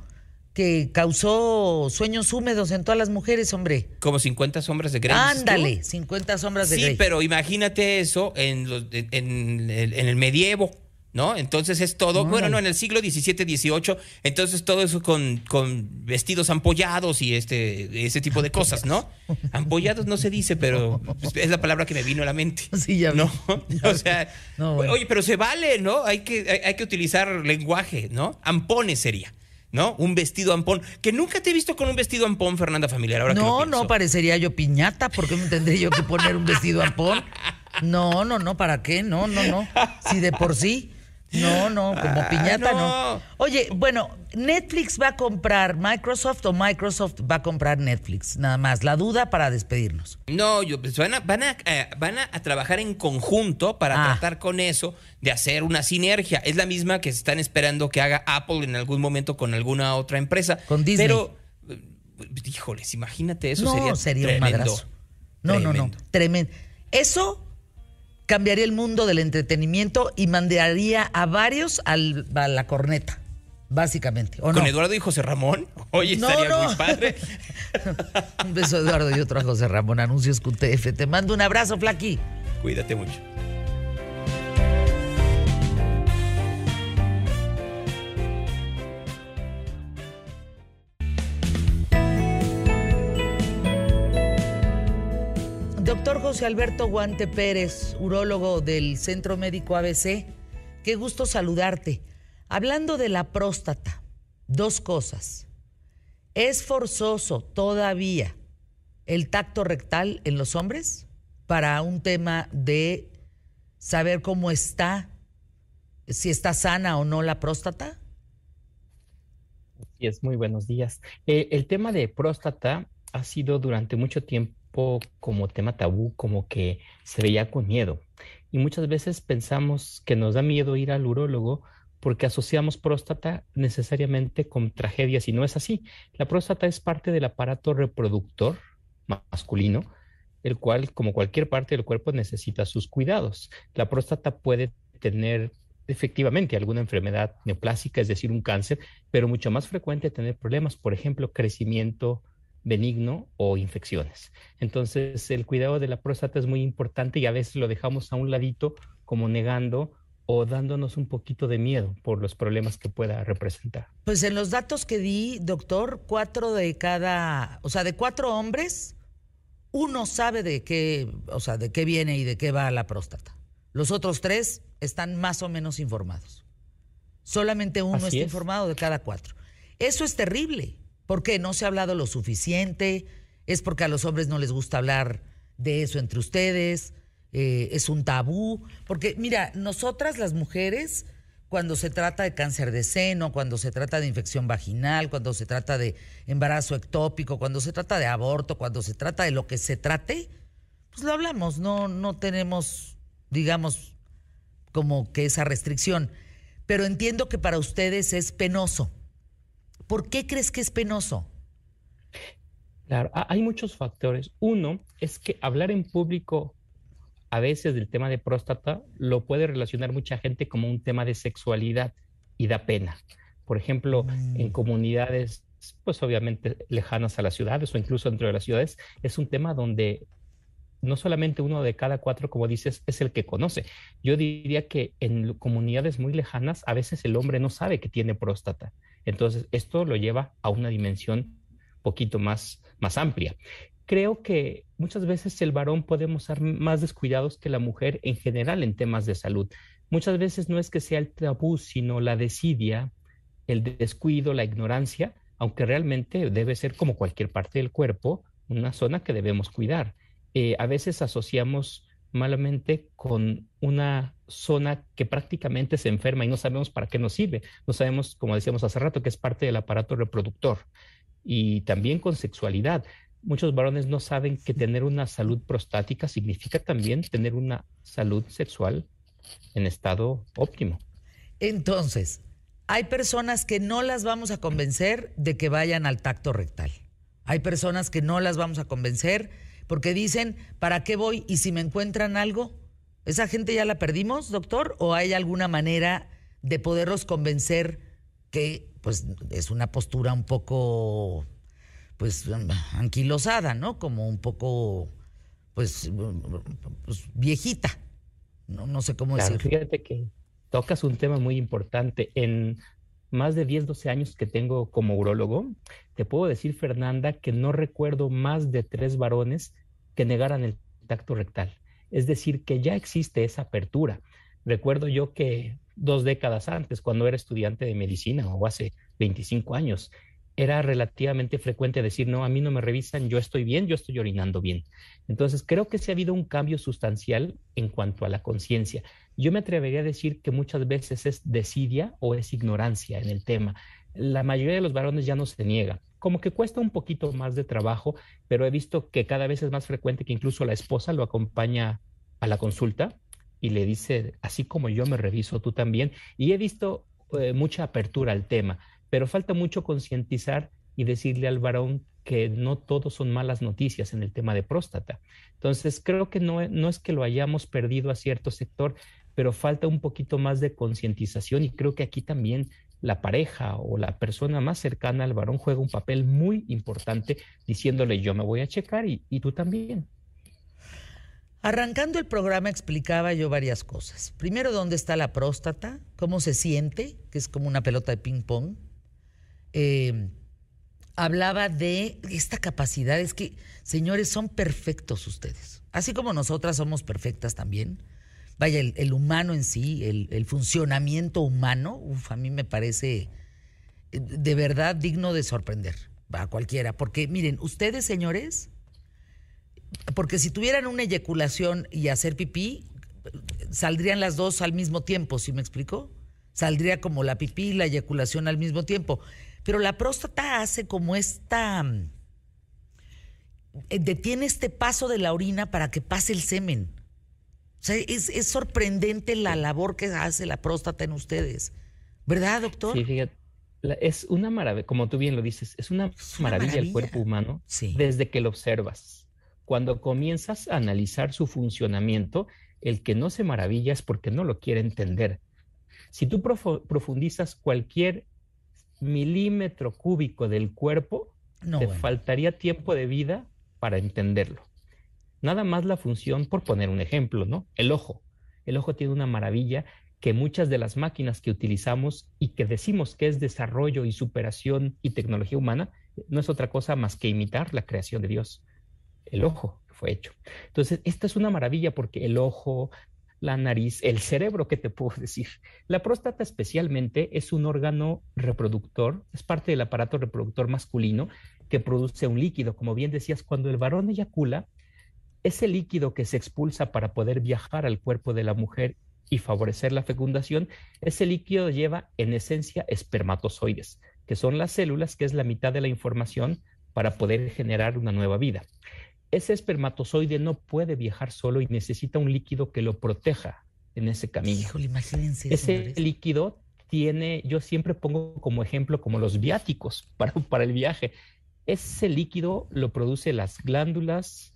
que causó sueños húmedos en todas las mujeres, hombre. Como 50 sombras de Grey. ¿dices tú? Ándale, 50 sombras de Sí, Grey. pero imagínate eso en, los- en- en el, en el medievo, ¿no? Entonces es todo, bueno, no, en el siglo XVII, XVIII, entonces todo eso con, con vestidos ampollados y este, ese tipo de cosas, ¿no? Ampollados no se dice, pero es la palabra que me vino a la mente. Sí, ya. ¿No? O sea, No, bueno. oye, pero se vale, ¿no? Hay que, hay, hay que utilizar lenguaje, ¿no? Ampones sería. ¿No? Un vestido ampón. Que nunca te he visto con un vestido ampón, Fernanda Familiar. Ahora que lo No, pienso. no, parecería yo piñata. ¿Por qué me tendré yo que poner un vestido ampón? No, no, no, ¿para qué? No, no, no. Si de por sí. No, no, como Ah, piñata no. no. Oye, bueno, Netflix va a comprar Microsoft o Microsoft va a comprar Netflix. Nada más, la duda para despedirnos. No, yo, pues van, a, van, a, eh, van a, trabajar en conjunto para Ah. tratar con eso de hacer una sinergia. Es la misma que están esperando que haga Apple en algún momento con alguna otra empresa. Con Disney. Pero, eh, híjoles, imagínate, eso no, sería, sería, un tremendo. madrazo. No, no, no. Tremendo. Tremendo. Eso cambiaría el mundo del entretenimiento y mandaría a varios al- a la corneta, básicamente. ¿o Con no? Eduardo y José Ramón. Oye, No, estaría no. muy padre. Un beso, Eduardo, y otro a José Ramón. Anuncios QTF. Te mando un abrazo, Flaqui. Cuídate mucho. Alberto Guante Pérez, urólogo del Centro Médico ABC, qué gusto saludarte. Hablando de la próstata, dos cosas. ¿Es forzoso todavía el tacto rectal en los hombres para un tema de saber cómo está, si está sana o no la próstata? Así es, muy buenos días. Eh, el tema de próstata ha sido durante mucho tiempo como tema tabú, como que se veía con miedo. Y muchas veces pensamos que nos da miedo ir al urólogo porque asociamos próstata necesariamente con tragedias y no es así. La próstata es parte del aparato reproductor masculino, el cual, como cualquier parte del cuerpo, necesita sus cuidados. La próstata puede tener efectivamente alguna enfermedad neoplásica, es decir, un cáncer, pero mucho más frecuente tener problemas, por ejemplo, crecimiento benigno o infecciones. Entonces, el cuidado de la próstata es muy importante y a veces lo dejamos a un ladito como negando o dándonos un poquito de miedo por los problemas que pueda representar. Pues en los datos que di, doctor, cuatro de cada, o sea, de cuatro hombres, uno sabe de qué, o sea, de qué viene y de qué va la próstata. Los otros tres están más o menos informados. Solamente uno Así está es. informado de cada cuatro. Eso es terrible, porque no se ha hablado lo suficiente, es porque a los hombres no les gusta hablar de eso entre ustedes, eh, es un tabú, porque mira, nosotras las mujeres, cuando se trata de cáncer de seno, cuando se trata de infección vaginal, cuando se trata de embarazo ectópico, cuando se trata de aborto, cuando se trata de lo que se trate, pues lo hablamos, no, no tenemos, digamos, como que esa restricción. Pero entiendo que para ustedes es penoso. ¿Por qué crees que es penoso? Claro, hay muchos factores. Uno es que hablar en público a veces del tema de próstata lo puede relacionar mucha gente como un tema de sexualidad y da pena. Por ejemplo, en mm. comunidades, pues obviamente lejanas a las ciudades o incluso dentro de las ciudades, es un tema donde no solamente uno de cada cuatro, como dices, es el que conoce. Yo diría que en comunidades muy lejanas, a veces el hombre no sabe que tiene próstata. Entonces, esto lo lleva a una dimensión poquito más, más amplia creo que muchas veces el varón podemos ser más descuidados que la mujer en general en temas de salud. Muchas veces no es que sea el tabú, sino la desidia, el descuido, la ignorancia, aunque realmente debe ser como cualquier parte del cuerpo, una zona que debemos cuidar. Eh, a veces asociamos malamente con una zona que prácticamente se enferma y no sabemos para qué nos sirve. No sabemos, como decíamos hace rato, que es parte del aparato reproductor y también con sexualidad muchos varones no saben que tener una salud prostática significa también tener una salud sexual en estado óptimo. Entonces, hay personas que no las vamos a convencer de que vayan al tacto rectal. Hay personas que no las vamos a convencer porque dicen, ¿para qué voy? Y si me encuentran algo, ¿esa gente ya la perdimos, doctor? ¿O hay alguna manera de poderlos convencer que pues es una postura un poco pues anquilosada, ¿no? Como un poco, pues, pues viejita. No, no sé cómo decirlo. Fíjate que tocas un tema muy importante. En más de 10, 12 años que tengo como urólogo, te puedo decir, Fernanda, que no recuerdo más de tres varones que negaran el tacto rectal. Es decir, que ya existe esa apertura. Recuerdo yo que dos décadas antes, cuando era estudiante de medicina o hace 25 años, era relativamente frecuente decir, no, a mí no me revisan, yo estoy bien, yo estoy orinando bien. Entonces, creo que sí ha habido un cambio sustancial en cuanto a la conciencia. Yo me atrevería a decir que muchas veces es desidia o es ignorancia en el tema. La mayoría de los varones ya no se niega. Como que cuesta un poquito más de trabajo, pero he visto que cada vez es más frecuente que incluso la esposa lo acompaña a la consulta y le dice, así como yo me reviso, tú también. Y he visto eh, mucha apertura al tema pero falta mucho concientizar y decirle al varón que no todos son malas noticias en el tema de próstata. Entonces, creo que no, no es que lo hayamos perdido a cierto sector, pero falta un poquito más de concientización y creo que aquí también la pareja o la persona más cercana al varón juega un papel muy importante diciéndole yo me voy a checar y, y tú también. Arrancando el programa explicaba yo varias cosas. Primero, dónde está la próstata, cómo se siente, que es como una pelota de ping pong eh, hablaba de esta capacidad. Es que, señores, son perfectos ustedes. Así como nosotras somos perfectas también. Vaya, el, humano en sí, el, funcionamiento humano, a mí me parece eh, de verdad digno de sorprender a cualquiera. Porque miren, ustedes, señores, porque si tuvieran una eyaculación y hacer pipí, saldrían las dos al mismo tiempo, ¿sí me explico? Saldría como la pipí y la eyaculación al mismo tiempo. Pero la próstata hace como esta... Eh, detiene este paso de la orina para que pase el semen. O sea, es, sorprendente la labor que hace la próstata en ustedes. ¿Verdad, doctor? Sí, fíjate. Es una maravilla, como tú bien lo dices, es una, maravilla, el cuerpo humano desde que lo observas. Cuando comienzas a analizar su funcionamiento, el que no se maravilla es porque no lo quiere entender. Si tú profundizas cualquier milímetro cúbico del cuerpo, te faltaría tiempo de vida para entenderlo. Nada más la función, por poner un ejemplo, ¿no? El ojo. El ojo tiene una maravilla que muchas de las máquinas que utilizamos y que decimos que es desarrollo y superación y tecnología humana, no es otra cosa más que imitar la creación de Dios. El ojo fue hecho. Entonces, esta es una maravilla porque el ojo, la nariz, el cerebro, ¿qué te puedo decir? La próstata especialmente es un órgano reproductor, es parte del aparato reproductor masculino que produce un líquido. Como bien decías, cuando el varón eyacula, ese líquido que se expulsa para poder viajar al cuerpo de la mujer y favorecer la fecundación, ese líquido lleva en esencia espermatozoides, que son las células, que es la mitad de la información para poder generar una nueva vida. Ese espermatozoide no puede viajar solo y necesita un líquido que lo proteja en ese camino. Híjole, imagínense. Ese líquido tiene, yo siempre pongo como ejemplo como los viáticos para, para el viaje. Ese líquido lo produce las glándulas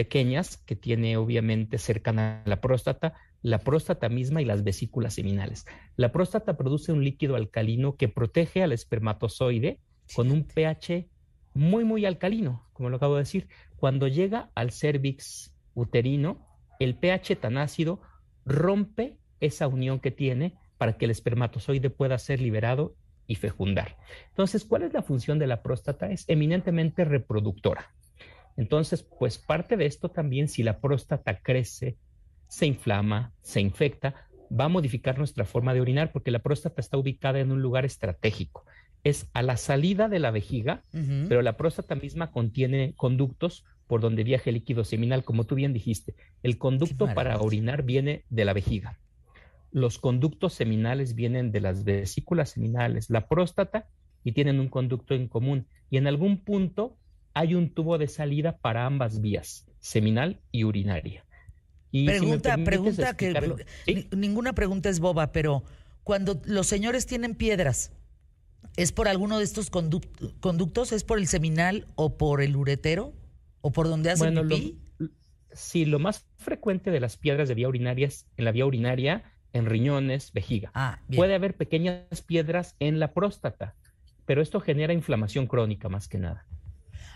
pequeñas que tiene obviamente cercana a la próstata, la próstata misma y las vesículas seminales. La próstata produce un líquido alcalino que protege al espermatozoide con un pH muy, muy alcalino, como lo acabo de decir. Cuando llega al cervix uterino, el pH tan ácido rompe esa unión que tiene para que el espermatozoide pueda ser liberado y fecundar. Entonces, ¿cuál es la función de la próstata? Es eminentemente reproductora. Entonces, pues parte de esto también, si la próstata crece, se inflama, se infecta, va a modificar nuestra forma de orinar porque la próstata está ubicada en un lugar estratégico. Es a la salida de la vejiga, pero la próstata misma contiene conductos por donde viaja el líquido seminal, como tú bien dijiste. El conducto para orinar viene de la vejiga. Los conductos seminales vienen de las vesículas seminales, la próstata, y tienen un conducto en común. Y en algún punto hay un tubo de salida para ambas vías, seminal y urinaria. Y pregunta, pregunta que ninguna pregunta es boba, pero cuando los señores tienen piedras, ¿es por alguno de estos conductos? ¿Es por el seminal o por el uretero? ¿O por donde hacen bueno, pipí? sí, lo más frecuente de las piedras de vía urinaria es en la vía urinaria, en riñones, vejiga. Ah, Puede haber pequeñas piedras en la próstata, pero esto genera inflamación crónica más que nada.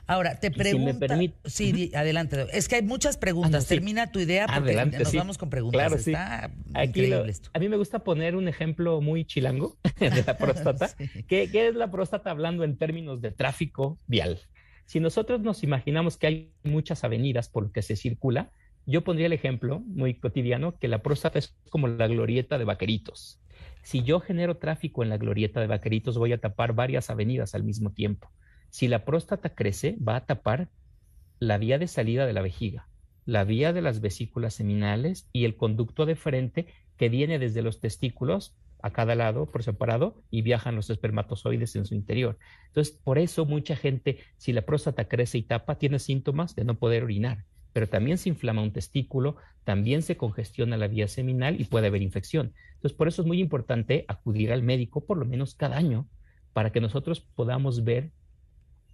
Ahora, te pregunto. Si Sí, adelante. Es que hay muchas preguntas. Ah, Termina tu idea porque adelante, nos vamos con preguntas. Claro, Está increíble esto. A mí me gusta poner un ejemplo muy chilango de la próstata. ¿Qué, ¿Qué es la próstata hablando en términos de tráfico vial? Si nosotros nos imaginamos que hay muchas avenidas por las que se circula, yo pondría el ejemplo muy cotidiano que la próstata es como la glorieta de vaqueritos. Si yo genero tráfico en la glorieta de vaqueritos, voy a tapar varias avenidas al mismo tiempo. Si la próstata crece, va a tapar la vía de salida de la vejiga, la vía de las vesículas seminales y el conducto de frente que viene desde los testículos a cada lado por separado y viajan los espermatozoides en su interior. Entonces, por eso mucha gente, si la próstata crece y tapa, tiene síntomas de no poder orinar, pero también se inflama un testículo, también se congestiona la vía seminal y puede haber infección. Entonces, por eso es muy importante acudir al médico por lo menos cada año para que nosotros podamos ver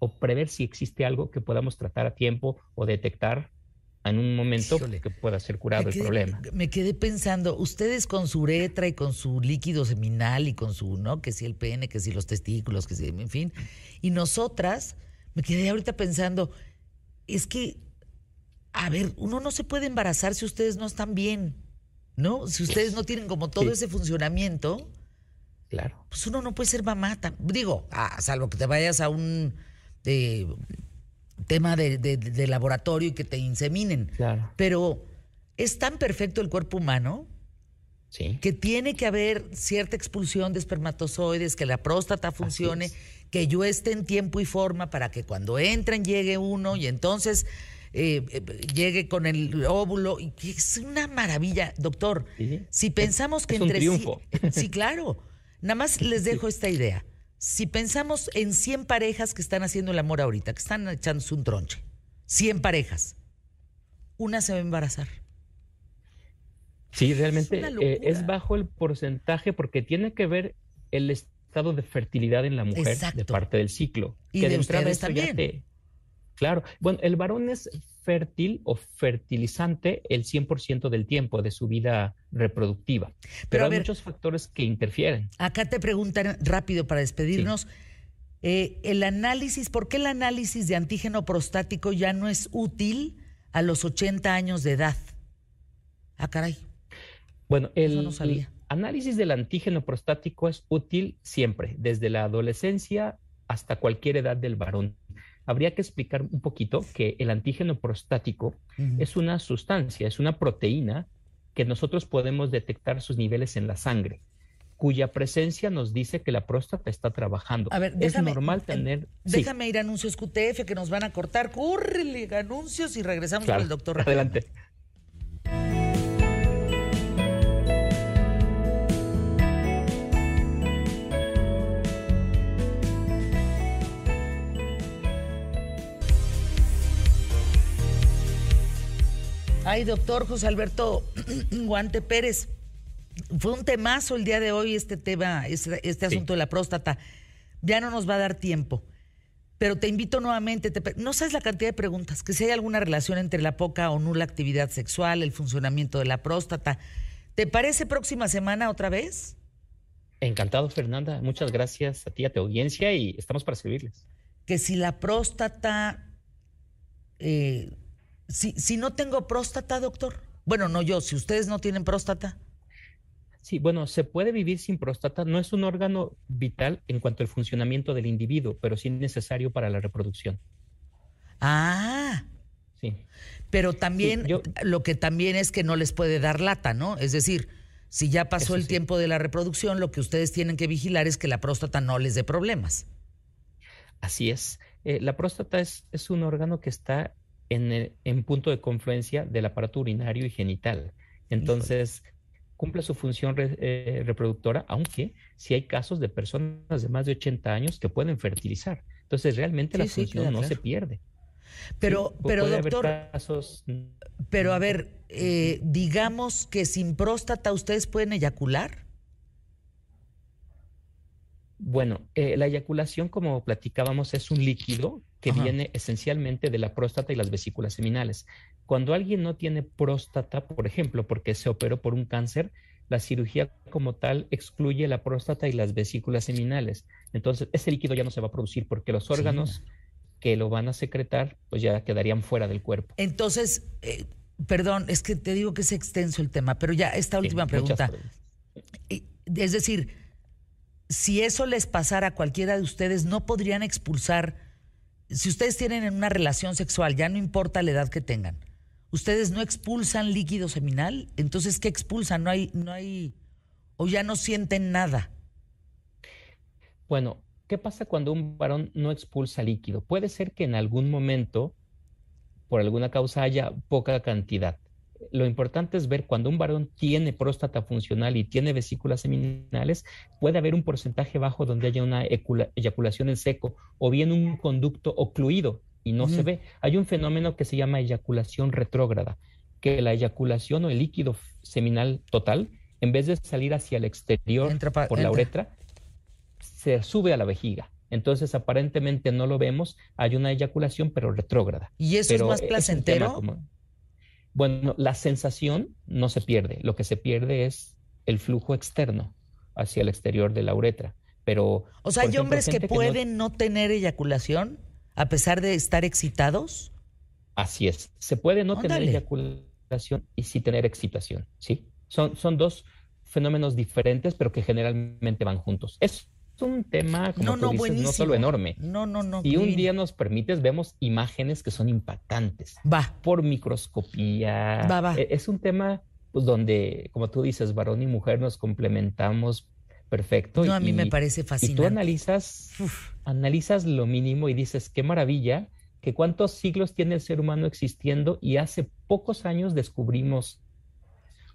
o prever si existe algo que podamos tratar a tiempo o detectar en un momento que pueda ser curado el problema. Me quedé pensando, ustedes con su uretra y con su líquido seminal y con su, ¿no? Que si el pene, que si los testículos, que si, en fin. Y nosotras, me quedé ahorita pensando, es que, a ver, uno no se puede embarazar si ustedes no están bien, ¿no? Si ustedes no tienen como todo ese funcionamiento. Claro. Pues uno no puede ser mamá. Digo, ah, salvo que te vayas a un de tema de, laboratorio y que te inseminen. Pero es tan perfecto el cuerpo humano que tiene que haber cierta expulsión de espermatozoides, que la próstata funcione, que yo esté en tiempo y forma para que cuando entren llegue uno y entonces eh, eh, llegue con el óvulo. Y es una maravilla, doctor. Si pensamos que es entre un triunfo. sí, claro. Nada más les dejo esta idea si pensamos en 100 parejas que están haciendo el amor ahorita, que están echándose un tronche, 100 parejas, una se va a embarazar. Sí, realmente eh, es, bajo el porcentaje porque tiene que ver el estado de fertilidad en la mujer de parte del ciclo. Y de, entrada también. claro, bueno, el varón es fértil o fertilizante el 100% del tiempo de su vida reproductiva. Pero, hay muchos factores que interfieren. Acá te preguntan rápido para despedirnos. Eh, el análisis, ¿por qué el análisis de antígeno prostático ya no es útil a los 80 años de edad? Ah, caray. Bueno, el, el análisis del antígeno prostático es útil siempre, desde la adolescencia hasta cualquier edad del varón habría que explicar un poquito que el antígeno prostático es una sustancia, es una proteína que nosotros podemos detectar sus niveles en la sangre cuya presencia nos dice que la próstata está trabajando. A ver, es normal tener. Déjame ir a anuncios QTF que nos van a cortar. Córrele, anuncios y regresamos con el doctor. Adelante. Ay, doctor José Alberto Guante Pérez. Fue un temazo el día de hoy este tema, este, este asunto de la próstata. Ya no nos va a dar tiempo. Pero te invito nuevamente, no sabes la cantidad de preguntas, que si hay alguna relación entre la poca o nula actividad sexual, el funcionamiento de la próstata. ¿Te parece próxima semana otra vez? Encantado, Fernanda. Muchas gracias a ti, a tu audiencia y estamos para servirles. Que si la próstata, eh, si, si no tengo próstata, doctor. Bueno, no yo, si ustedes no tienen próstata. Sí, bueno, se puede vivir sin próstata. No es un órgano vital en cuanto al funcionamiento del individuo, pero sí necesario para la reproducción. Ah. Sí. Pero también, lo que también es que no les puede dar lata, ¿no? Es decir, si ya pasó el tiempo de la reproducción, lo que ustedes tienen que vigilar es que la próstata no les dé problemas. Así es. Eh, la próstata es, es, un órgano que está en, en punto de confluencia del aparato urinario y genital. Entonces, cumple su función eh, reproductora, aunque sí hay casos de personas de más de 80 años que pueden fertilizar. Entonces, realmente la función no se pierde. Pero, pero doctor, pero a ver, eh, digamos que sin próstata ustedes pueden eyacular. Bueno, eh, la eyaculación, como platicábamos, es un líquido que viene esencialmente de la próstata y las vesículas seminales. Cuando alguien no tiene próstata, por ejemplo, porque se operó por un cáncer, la cirugía como tal excluye la próstata y las vesículas seminales. Entonces, ese líquido ya no se va a producir porque los órganos que lo van a secretar, pues ya quedarían fuera del cuerpo. Entonces, eh, perdón, es que te digo que es extenso el tema, pero ya esta última pregunta. Es decir, si eso les pasara a cualquiera de ustedes, ¿no podrían expulsar? Si ustedes tienen una relación sexual, ya no importa la edad que tengan, ustedes no expulsan líquido seminal, entonces ¿qué expulsan? No hay, no hay, o ya no sienten nada. Bueno, ¿qué pasa cuando un varón no expulsa líquido? Puede ser que en algún momento, por alguna causa, haya poca cantidad. Lo importante es ver cuando un varón tiene próstata funcional y tiene vesículas seminales, puede haber un porcentaje bajo donde haya una eyaculación en seco o bien un conducto ocluido y no se ve. Hay un fenómeno que se llama eyaculación retrógrada, que la eyaculación o el líquido seminal total, en vez de salir hacia el exterior por la uretra, se sube a la vejiga. Entonces, aparentemente no lo vemos, hay una eyaculación, pero retrógrada. ¿Y eso es más placentero? Bueno, la sensación no se pierde, lo que se pierde es el flujo externo hacia el exterior de la uretra. Pero, o sea, hay hombres que pueden no tener eyaculación a pesar de estar excitados? Así es. Se puede no tener eyaculación y sí tener excitación, ¿sí? Son, son dos fenómenos diferentes, pero que generalmente van juntos. Es un tema, como no, tú dices, no solo enorme. No, no, no. Y un día nos permites, vemos imágenes que son impactantes. Va. Por microscopía. Va, va. E, es un tema pues, donde, como tú dices, varón y mujer nos complementamos perfecto. No, a mí me parece fascinante. Y tú analizas, analizas lo mínimo y dices, qué maravilla, que cuántos siglos tiene el ser humano existiendo y hace pocos años descubrimos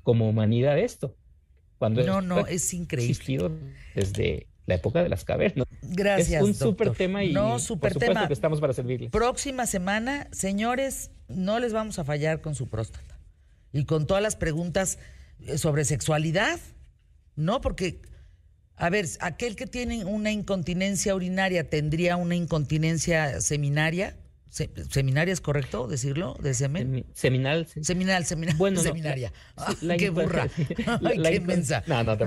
como humanidad esto. Cuando no, no, es increíble. desde la época de las cavernas. Gracias. Es un súper tema y no, super por tema. que estamos para servirles. Próxima semana, señores, no les vamos a fallar con su próstata. Y con todas las preguntas eh, sobre sexualidad, ¿no? Porque a ver, aquel que tiene una incontinencia urinaria tendría una incontinencia seminaria. ¿Seminaria es correcto decirlo? ¿De semen? Seminal. Seminal, seminal. Bueno, seminaria. qué burra. La, qué inmensa. No, no, te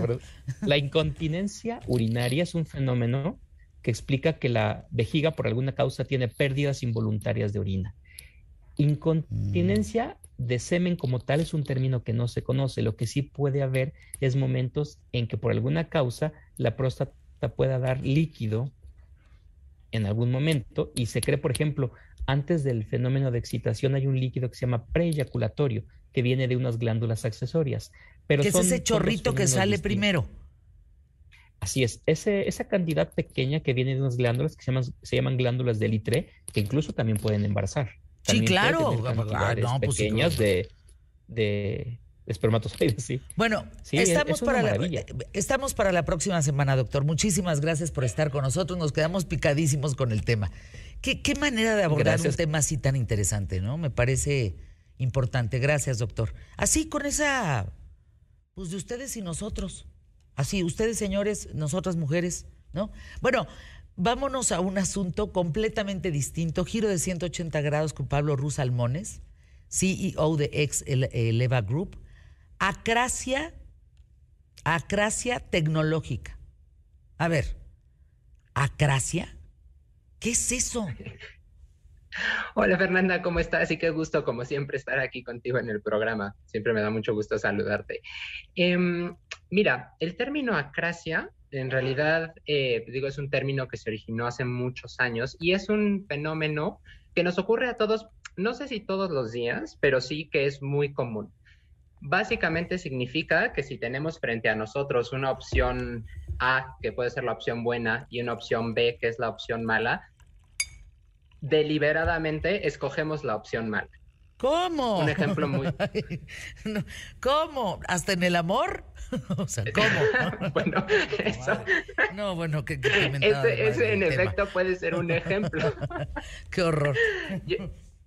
La incontinencia urinaria es un fenómeno que explica que la vejiga por alguna causa tiene pérdidas involuntarias de orina. Incontinencia de semen como tal es un término que no se conoce. Lo que sí puede haber es momentos en que por alguna causa la próstata pueda dar líquido en algún momento y se cree, por ejemplo, antes del fenómeno de excitación hay un líquido que se llama preeyaculatorio que viene de unas glándulas accesorias. Pero ¿Qué es ese chorrito que sale primero? Así es, Ese, esa cantidad pequeña que viene de unas glándulas que se llaman, se llaman glándulas de litre, que incluso también pueden embarazar sí, claro. Ah, pues pequeñas de, de espermatozoides, sí. Bueno, estamos, para la, estamos para la próxima semana, doctor. Muchísimas gracias por estar con nosotros. Nos quedamos picadísimos con el tema. Qué, qué manera de abordar un tema así tan interesante, ¿no? Me parece importante. Gracias, doctor. Así con esa, pues de ustedes y nosotros. Así, ustedes señores, nosotras mujeres, ¿no? Bueno, vámonos a un asunto completamente distinto. Giro de 180 grados con Pablo Ruz Almones, CEO de ex Eleva Group. Acracia, acracia tecnológica. A ver, acracia, ¿qué es eso? Hola Fernanda, ¿cómo estás? Y qué gusto, como siempre, estar aquí contigo en el programa. Siempre me da mucho gusto saludarte. Em, mira, el término acracia, en realidad, eh, digo, es un término que se originó hace muchos años y es un fenómeno que nos ocurre a todos, no sé si todos los días, pero sí que es muy común. Básicamente significa que si tenemos frente a nosotros una opción A, que puede ser la opción buena, y una opción B, que es la opción mala, deliberadamente escogemos la opción mala. ¿Cómo? Un ejemplo muy... ¿Cómo? ¿Hasta en el amor? o sea, ¿cómo? bueno, eso... No, bueno, que... ese, en efecto puede ser un ejemplo. Qué horror.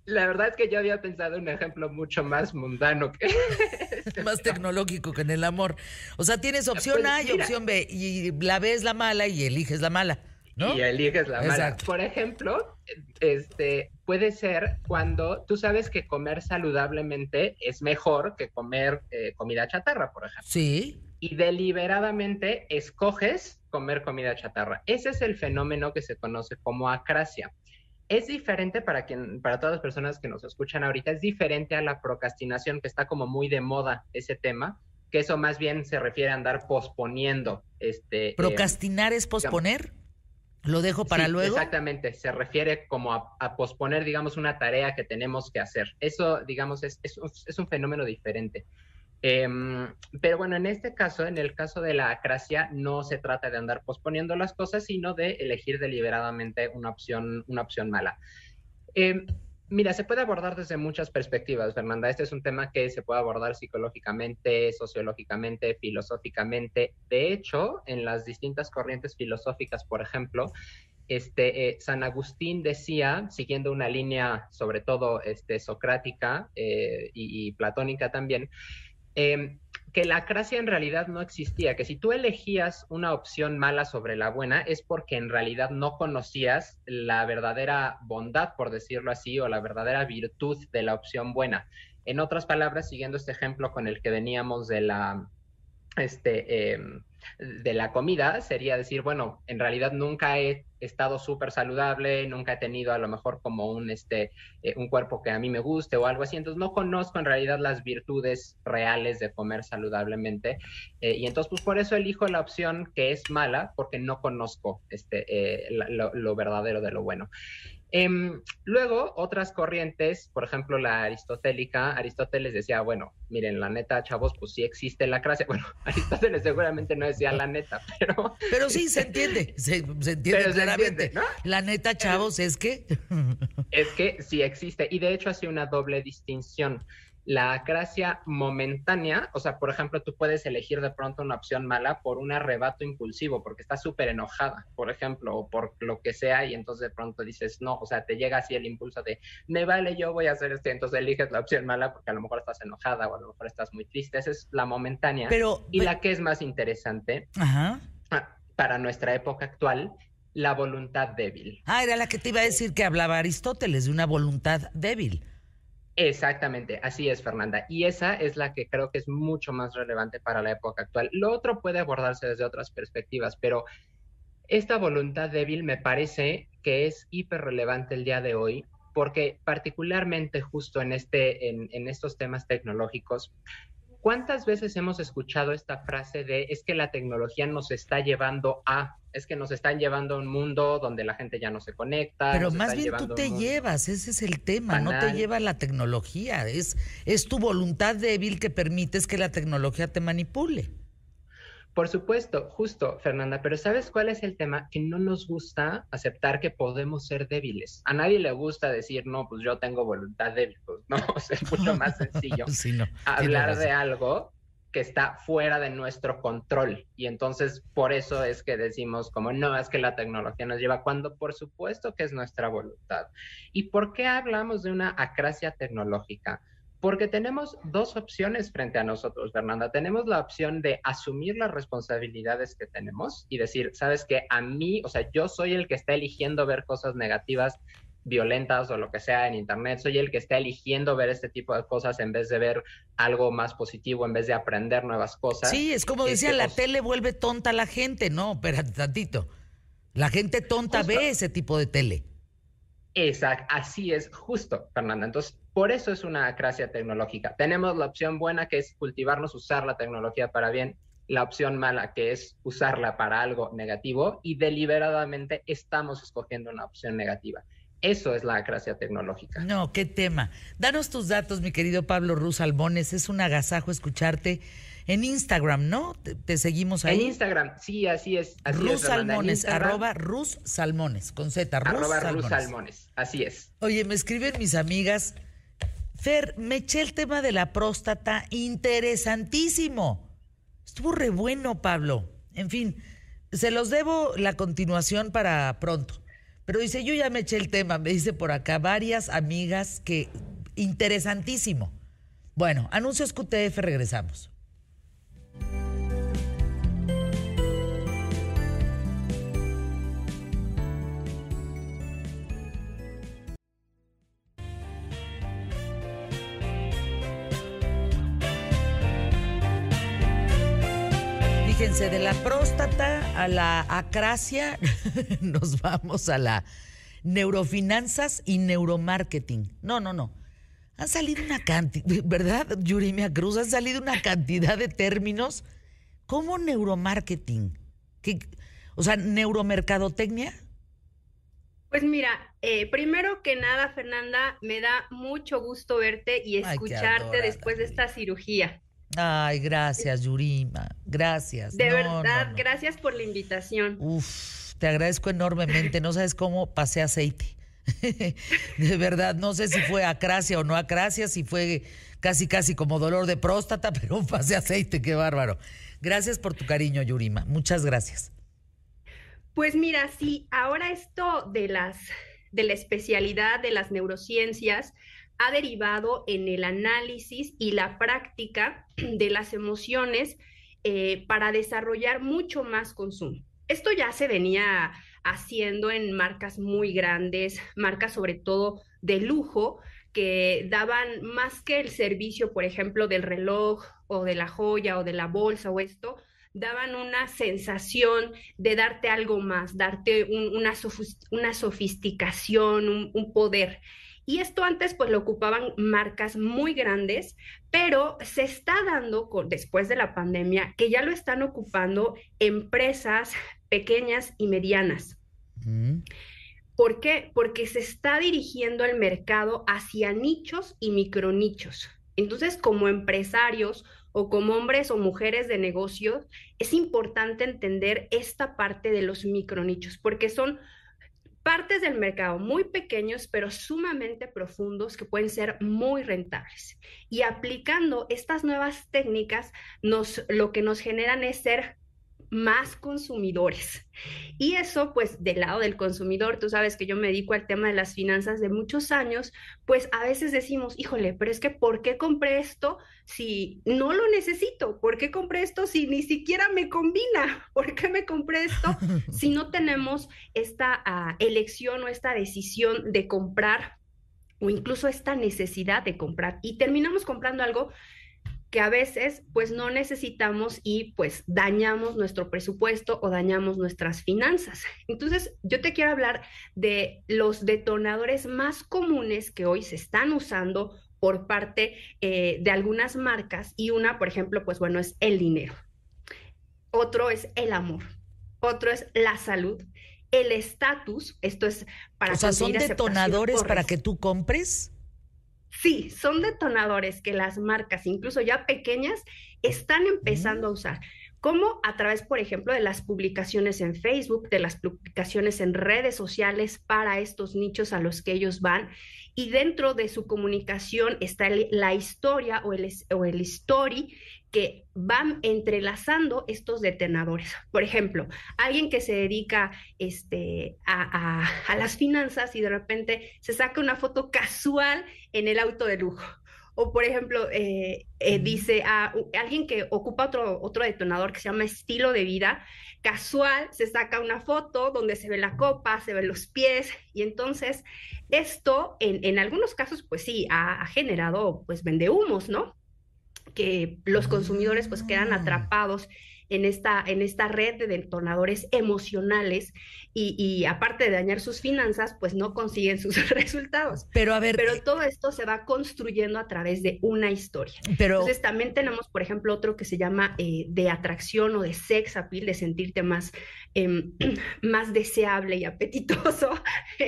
La verdad es que yo había pensado un ejemplo mucho más mundano que... más tecnológico que en el amor. O sea, tienes opción pues A y opción B, y la B es la mala y eliges la mala. Y eliges la mala. Por ejemplo, este puede ser cuando tú sabes que comer saludablemente es mejor que comer eh, comida chatarra, por ejemplo. Sí. Y deliberadamente escoges comer comida chatarra. Ese es el fenómeno que se conoce como acracia. Es diferente para quien, para todas las personas que nos escuchan ahorita, es diferente a la procrastinación, que está como muy de moda ese tema, que eso más bien se refiere a andar posponiendo. Este, eh, ¿Procrastinar es posponer? ¿Lo dejo para luego? Exactamente, se refiere como a, posponer, digamos, una tarea que tenemos que hacer. Eso, digamos, es, es, un fenómeno diferente. Em, pero bueno, en este caso, en el caso de la acracia, no se trata de andar posponiendo las cosas, sino de elegir deliberadamente una opción, una opción mala. Eh, Mira, se puede abordar desde muchas perspectivas, Fernanda. Este es un tema que se puede abordar psicológicamente, sociológicamente, filosóficamente. De hecho, en las distintas corrientes filosóficas, por ejemplo, este, eh, San Agustín decía, siguiendo una línea sobre todo este, socrática eh, y, platónica también, eh, que la acracia en realidad no existía, que si tú elegías una opción mala sobre la buena es porque en realidad no conocías la verdadera bondad, por decirlo así, o la verdadera virtud de la opción buena. En otras palabras, siguiendo este ejemplo con el que veníamos de la, este, em, de la comida sería decir, bueno, en realidad nunca he estado súper saludable, nunca he tenido a lo mejor como un, este, eh, un cuerpo que a mí me guste o algo así, entonces no conozco en realidad las virtudes reales de comer saludablemente eh, y entonces pues por eso elijo la opción que es mala porque no conozco este, eh, lo verdadero de lo bueno. Em, luego, otras corrientes, por ejemplo, la aristotélica, Aristóteles decía, bueno, miren, la neta, chavos, pues sí existe la clase. Bueno, Aristóteles seguramente no decía la neta, pero... Pero sí, se entiende, se, entiende claramente. La neta, chavos, es que... Es que sí existe, y de hecho hace una doble distinción la acracia momentánea, o sea, por ejemplo, tú puedes elegir de pronto una opción mala por un arrebato impulsivo, porque estás súper enojada, por ejemplo, o por lo que sea, y entonces de pronto dices, no, o sea, te llega así el impulso de, me vale, yo voy a hacer esto, entonces eliges la opción mala porque a lo mejor estás enojada o a lo mejor estás muy triste, esa es la momentánea. Pero, y la que es más interesante, ah, para nuestra época actual, la voluntad débil. Ah, era la que te iba a decir que hablaba Aristóteles, de una voluntad débil. Exactamente, así es, Fernanda. Y esa es la que creo que es mucho más relevante para la época actual. Lo otro puede abordarse desde otras perspectivas, pero esta voluntad débil me parece que es hiper relevante el día de hoy, porque particularmente justo en, este, en, en estos temas tecnológicos, ¿Cuántas veces hemos escuchado esta frase de es que la tecnología nos está llevando a, es que nos están llevando a un mundo donde la gente ya no se conecta? Pero más bien tú te llevas, ese es el tema, no te lleva la tecnología, es, es tu voluntad débil que permites que la tecnología te manipule. Por supuesto, justo, Fernanda, pero ¿sabes cuál es el tema? Que no nos gusta aceptar que podemos ser débiles. A nadie le gusta decir, no, pues yo tengo voluntad débil. Pues no, es mucho más sencillo hablar de algo que está fuera de nuestro control. Y entonces por eso es que decimos como no, es que la tecnología nos lleva, cuando por supuesto que es nuestra voluntad. ¿Y por qué hablamos de una acracia tecnológica? Porque tenemos dos opciones frente a nosotros, Fernanda. Tenemos la opción de asumir las responsabilidades que tenemos y decir, sabes que a mí, o sea, yo soy el que está eligiendo ver cosas negativas violentas o lo que sea en Internet. Soy el que está eligiendo ver este tipo de cosas en vez de ver algo más positivo, en vez de aprender nuevas cosas. Sí, es como decía, la tele vuelve tonta a la gente. No, espérate tantito. La gente tonta ve ese tipo de tele. Exacto, así es, justo, Fernanda. Entonces, por eso es una acracia tecnológica. Tenemos la opción buena que es cultivarnos, usar la tecnología para bien, la opción mala que es usarla para algo negativo y deliberadamente estamos escogiendo una opción negativa. Eso es la acracia tecnológica. No, qué tema. Danos tus datos, mi querido Pablo Ruz Albones. Es un agasajo escucharte en Instagram, ¿no? Te, seguimos ahí. En Instagram, sí, así es. Ruz Salmones, arroba Ruz Salmones, con Z, Ruz arroba Salmones. Ruz Salmones, así es. Oye, me escriben mis amigas. Fer, me eché el tema de la próstata, interesantísimo. Estuvo re bueno, Pablo. En fin, se los debo la continuación para pronto. Pero dice, yo ya me eché el tema, me dice por acá varias amigas que interesantísimo. Bueno, anuncios QTF, regresamos. Fíjense, de la próstata a la acracia, nos vamos a la neurofinanzas y neuromarketing. No, no, no. Han salido una cantidad, ¿verdad, Yurimia Cruz? Han salido una cantidad de términos como neuromarketing. ¿Qué, o sea, neuromercadotecnia. Pues mira, eh, primero que nada, Fernanda, me da mucho gusto verte y escucharte después de esta cirugía. Ay, gracias, Yurima. Gracias. De verdad, gracias por la invitación. Uf, te agradezco enormemente. No sabes cómo pasé aceite. de verdad, no sé si fue acracia o no acracia, si fue casi, casi como dolor de próstata, pero pasé aceite, qué bárbaro. Gracias por tu cariño, Yurima. Muchas gracias. Pues mira, sí, ahora esto de las de la especialidad de las neurociencias ha derivado en el análisis y la práctica de las emociones eh, para desarrollar mucho más consumo. Esto ya se venía haciendo en marcas muy grandes, marcas sobre todo de lujo, que daban más que el servicio, por ejemplo, del reloj o de la joya o de la bolsa o esto, daban una sensación de darte algo más, darte una, una, sofisticación, un poder. Y esto antes pues lo ocupaban marcas muy grandes, pero se está dando después de la pandemia que ya lo están ocupando empresas pequeñas y medianas. ¿Por qué? Porque se está dirigiendo el mercado hacia nichos y micronichos. Entonces, como empresarios o como hombres o mujeres de negocios, es importante entender esta parte de los micronichos, porque son partes del mercado muy pequeños, pero sumamente profundos que pueden ser muy rentables. Y aplicando estas nuevas técnicas, nos, lo que nos generan es ser más consumidores. Y eso, pues, del lado del consumidor, tú sabes que yo me dedico al tema de las finanzas de muchos años, pues a veces decimos, híjole, pero es que ¿por qué compré esto si no lo necesito? ¿Por qué compré esto si ni siquiera me combina? ¿Por qué me compré esto si no tenemos esta ah, elección o esta decisión de comprar o incluso esta necesidad de comprar? Y terminamos comprando algo que a veces pues no necesitamos y pues dañamos nuestro presupuesto o dañamos nuestras finanzas. Entonces, yo te quiero hablar de los detonadores más comunes que hoy se están usando por parte eh, de algunas marcas y una, por ejemplo, pues bueno, es el dinero. Otro es el amor. Otro es la salud. El estatus, esto es para... O sea, son detonadores para que tú compres. Sí, son detonadores que las marcas, incluso ya pequeñas, están empezando a usar. Como a través, por ejemplo, de las publicaciones en Facebook, de las publicaciones en redes sociales para estos nichos a los que ellos van. Y dentro de su comunicación está la historia o el, o el story que van entrelazando estos detonadores. Por ejemplo, alguien que se dedica este, a, a, las finanzas y de repente se saca una foto casual en el auto de lujo O, por ejemplo, eh, eh, dice a alguien que ocupa otro, otro detonador que se llama estilo de vida, casual, se saca una foto donde se ve la copa, se ven los pies, y entonces esto, en, en algunos casos, pues sí, ha, ha generado, pues, vende humos, ¿no? Que los consumidores, pues, quedan Ah. atrapados en esta, en esta red de detonadores emocionales y, y aparte de dañar sus finanzas, pues no consiguen sus resultados. Pero a ver, Pero todo esto se va construyendo a través de una historia. pero Entonces también tenemos, por ejemplo, otro que se llama eh, de atracción o de sex appeal, de sentirte más, em, más deseable y apetitoso.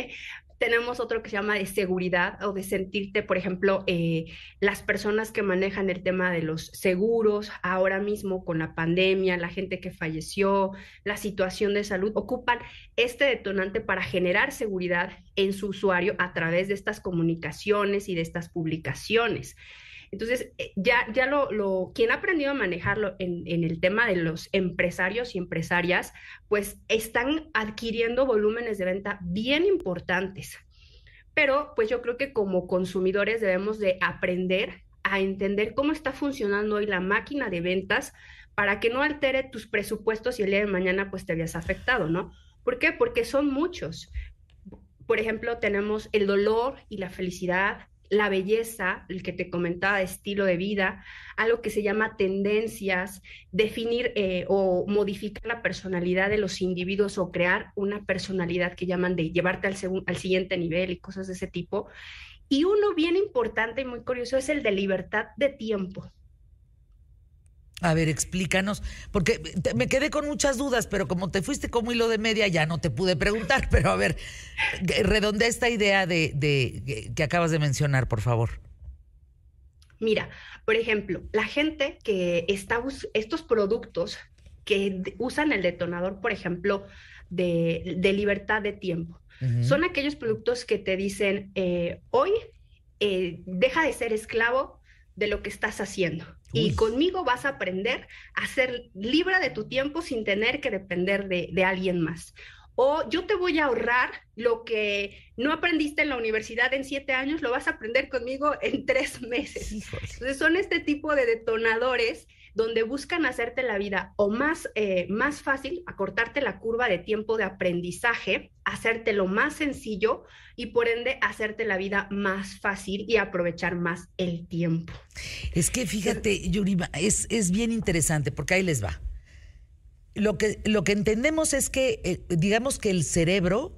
tenemos otro que se llama de seguridad o de sentirte, por ejemplo, eh, las personas que manejan el tema de los seguros ahora mismo con la pandemia, la gente que falleció, la situación de salud, ocupan este detonante para generar seguridad en su usuario a través de estas comunicaciones y de estas publicaciones. Entonces, eh, ya, ya lo, quien ha aprendido a manejarlo en, en, el tema de los empresarios y empresarias, pues están adquiriendo volúmenes de venta bien importantes. Pero pues yo creo que como consumidores debemos de aprender a entender cómo está funcionando hoy la máquina de ventas para que no altere tus presupuestos y el día de mañana pues te veas afectado, ¿no? ¿Por qué? Porque son muchos. Por ejemplo, tenemos el dolor y la felicidad, la belleza, el que te comentaba estilo de vida, algo que se llama tendencias, definir eh, o modificar la personalidad de los individuos o crear una personalidad que llaman de llevarte al, al siguiente nivel y cosas de ese tipo. Y uno bien importante y muy curioso es el de libertad de tiempo. A ver, explícanos, porque te, me quedé con muchas dudas, pero como te fuiste como hilo de media, ya no te pude preguntar. Pero a ver, redondea esta idea de, de, que acabas de mencionar, por favor. Mira, por ejemplo, la gente que está estos productos que usan el detonador, por ejemplo, de, de libertad de tiempo, uh -huh. son aquellos productos que te dicen eh, hoy eh, deja de ser esclavo de lo que estás haciendo. Uy. Y conmigo vas a aprender a ser libre de tu tiempo sin tener que depender de, de, alguien más. O yo te voy a ahorrar lo que no aprendiste en la universidad en siete años, lo vas a aprender conmigo en tres meses. Entonces son este tipo de detonadores donde buscan hacerte la vida o más, eh, más fácil, acortarte la curva de tiempo de aprendizaje, hacértelo más sencillo y por ende hacerte la vida más fácil y aprovechar más el tiempo. Es que fíjate, Yurima, es, es bien interesante porque ahí les va. Lo que, lo que entendemos es que, eh, digamos que el cerebro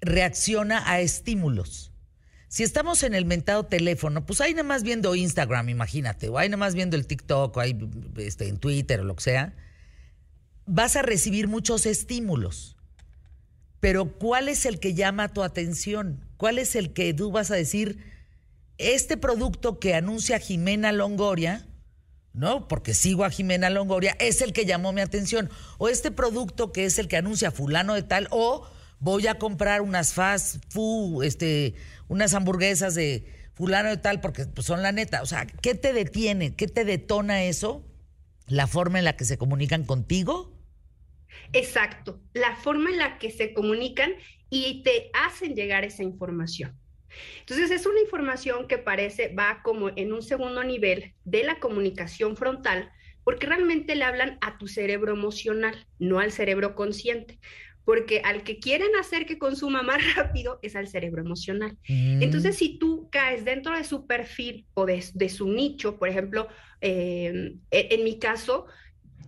reacciona a estímulos. Si estamos en el mentado teléfono, pues ahí nada más viendo Instagram, imagínate, o ahí nada más viendo el TikTok, o ahí este, en Twitter o lo que sea, vas a recibir muchos estímulos. Pero ¿cuál es el que llama tu atención? ¿Cuál es el que tú vas a decir, este producto que anuncia Jimena Longoria, ¿no? Porque sigo a Jimena Longoria, es el que llamó mi atención. O este producto que es el que anuncia fulano de tal, o voy a comprar unas fast food, este, unas hamburguesas de fulano de tal, porque pues, son la neta. O sea, ¿qué te detiene? ¿Qué te detona eso? ¿La forma en la que se comunican contigo? Exacto, la forma en la que se comunican y te hacen llegar esa información. Entonces es una información que parece va como en un segundo nivel de la comunicación frontal, porque realmente le hablan a tu cerebro emocional, no al cerebro consciente porque al que quieren hacer que consuma más rápido es al cerebro emocional. Mm. Entonces, si tú caes dentro de su perfil o de, de su nicho, por ejemplo, eh, en mi caso,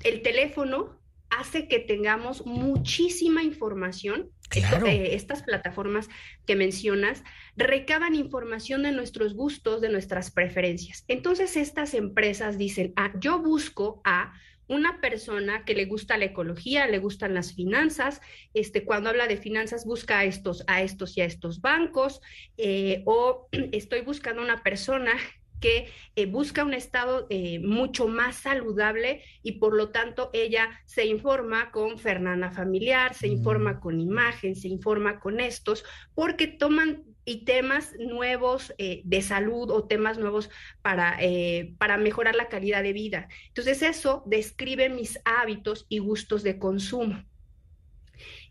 el teléfono hace que tengamos muchísima información. Claro. Esto, eh, estas plataformas que mencionas recaban información de nuestros gustos, de nuestras preferencias. Entonces, estas empresas dicen, ah, yo busco a una persona que le gusta la ecología, le gustan las finanzas, este, cuando habla de finanzas busca a estos, a estos y a estos bancos, eh, o estoy buscando una persona que eh, busca un estado eh, mucho más saludable y por lo tanto ella se informa con Fernanda Familiar, se mm. informa con imagen, se informa con estos, porque toman y temas nuevos eh, de salud o temas nuevos para, eh, para mejorar la calidad de vida. Entonces eso describe mis hábitos y gustos de consumo.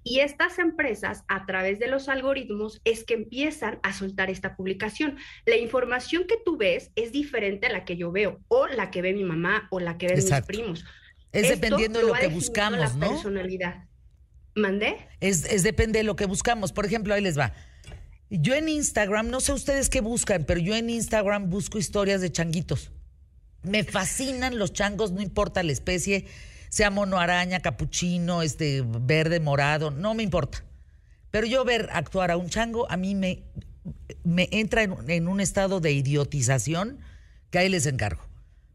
Y estas empresas, a través de los algoritmos, es que empiezan a soltar esta publicación. La información que tú ves es diferente a la que yo veo, o la que ve mi mamá, o la que ven mis primos. Es dependiendo de lo, que buscamos, la ¿no? personalidad. ¿Mandé? Es, es depende de lo que buscamos. Por ejemplo, ahí les va. Yo en Instagram, no sé ustedes qué buscan, pero yo en Instagram busco historias de changuitos. Me fascinan los changos, no importa la especie, sea mono araña, capuchino, este, verde, morado, no me importa. Pero yo ver actuar a un chango, a mí me, me entra en, un estado de idiotización que ahí les encargo.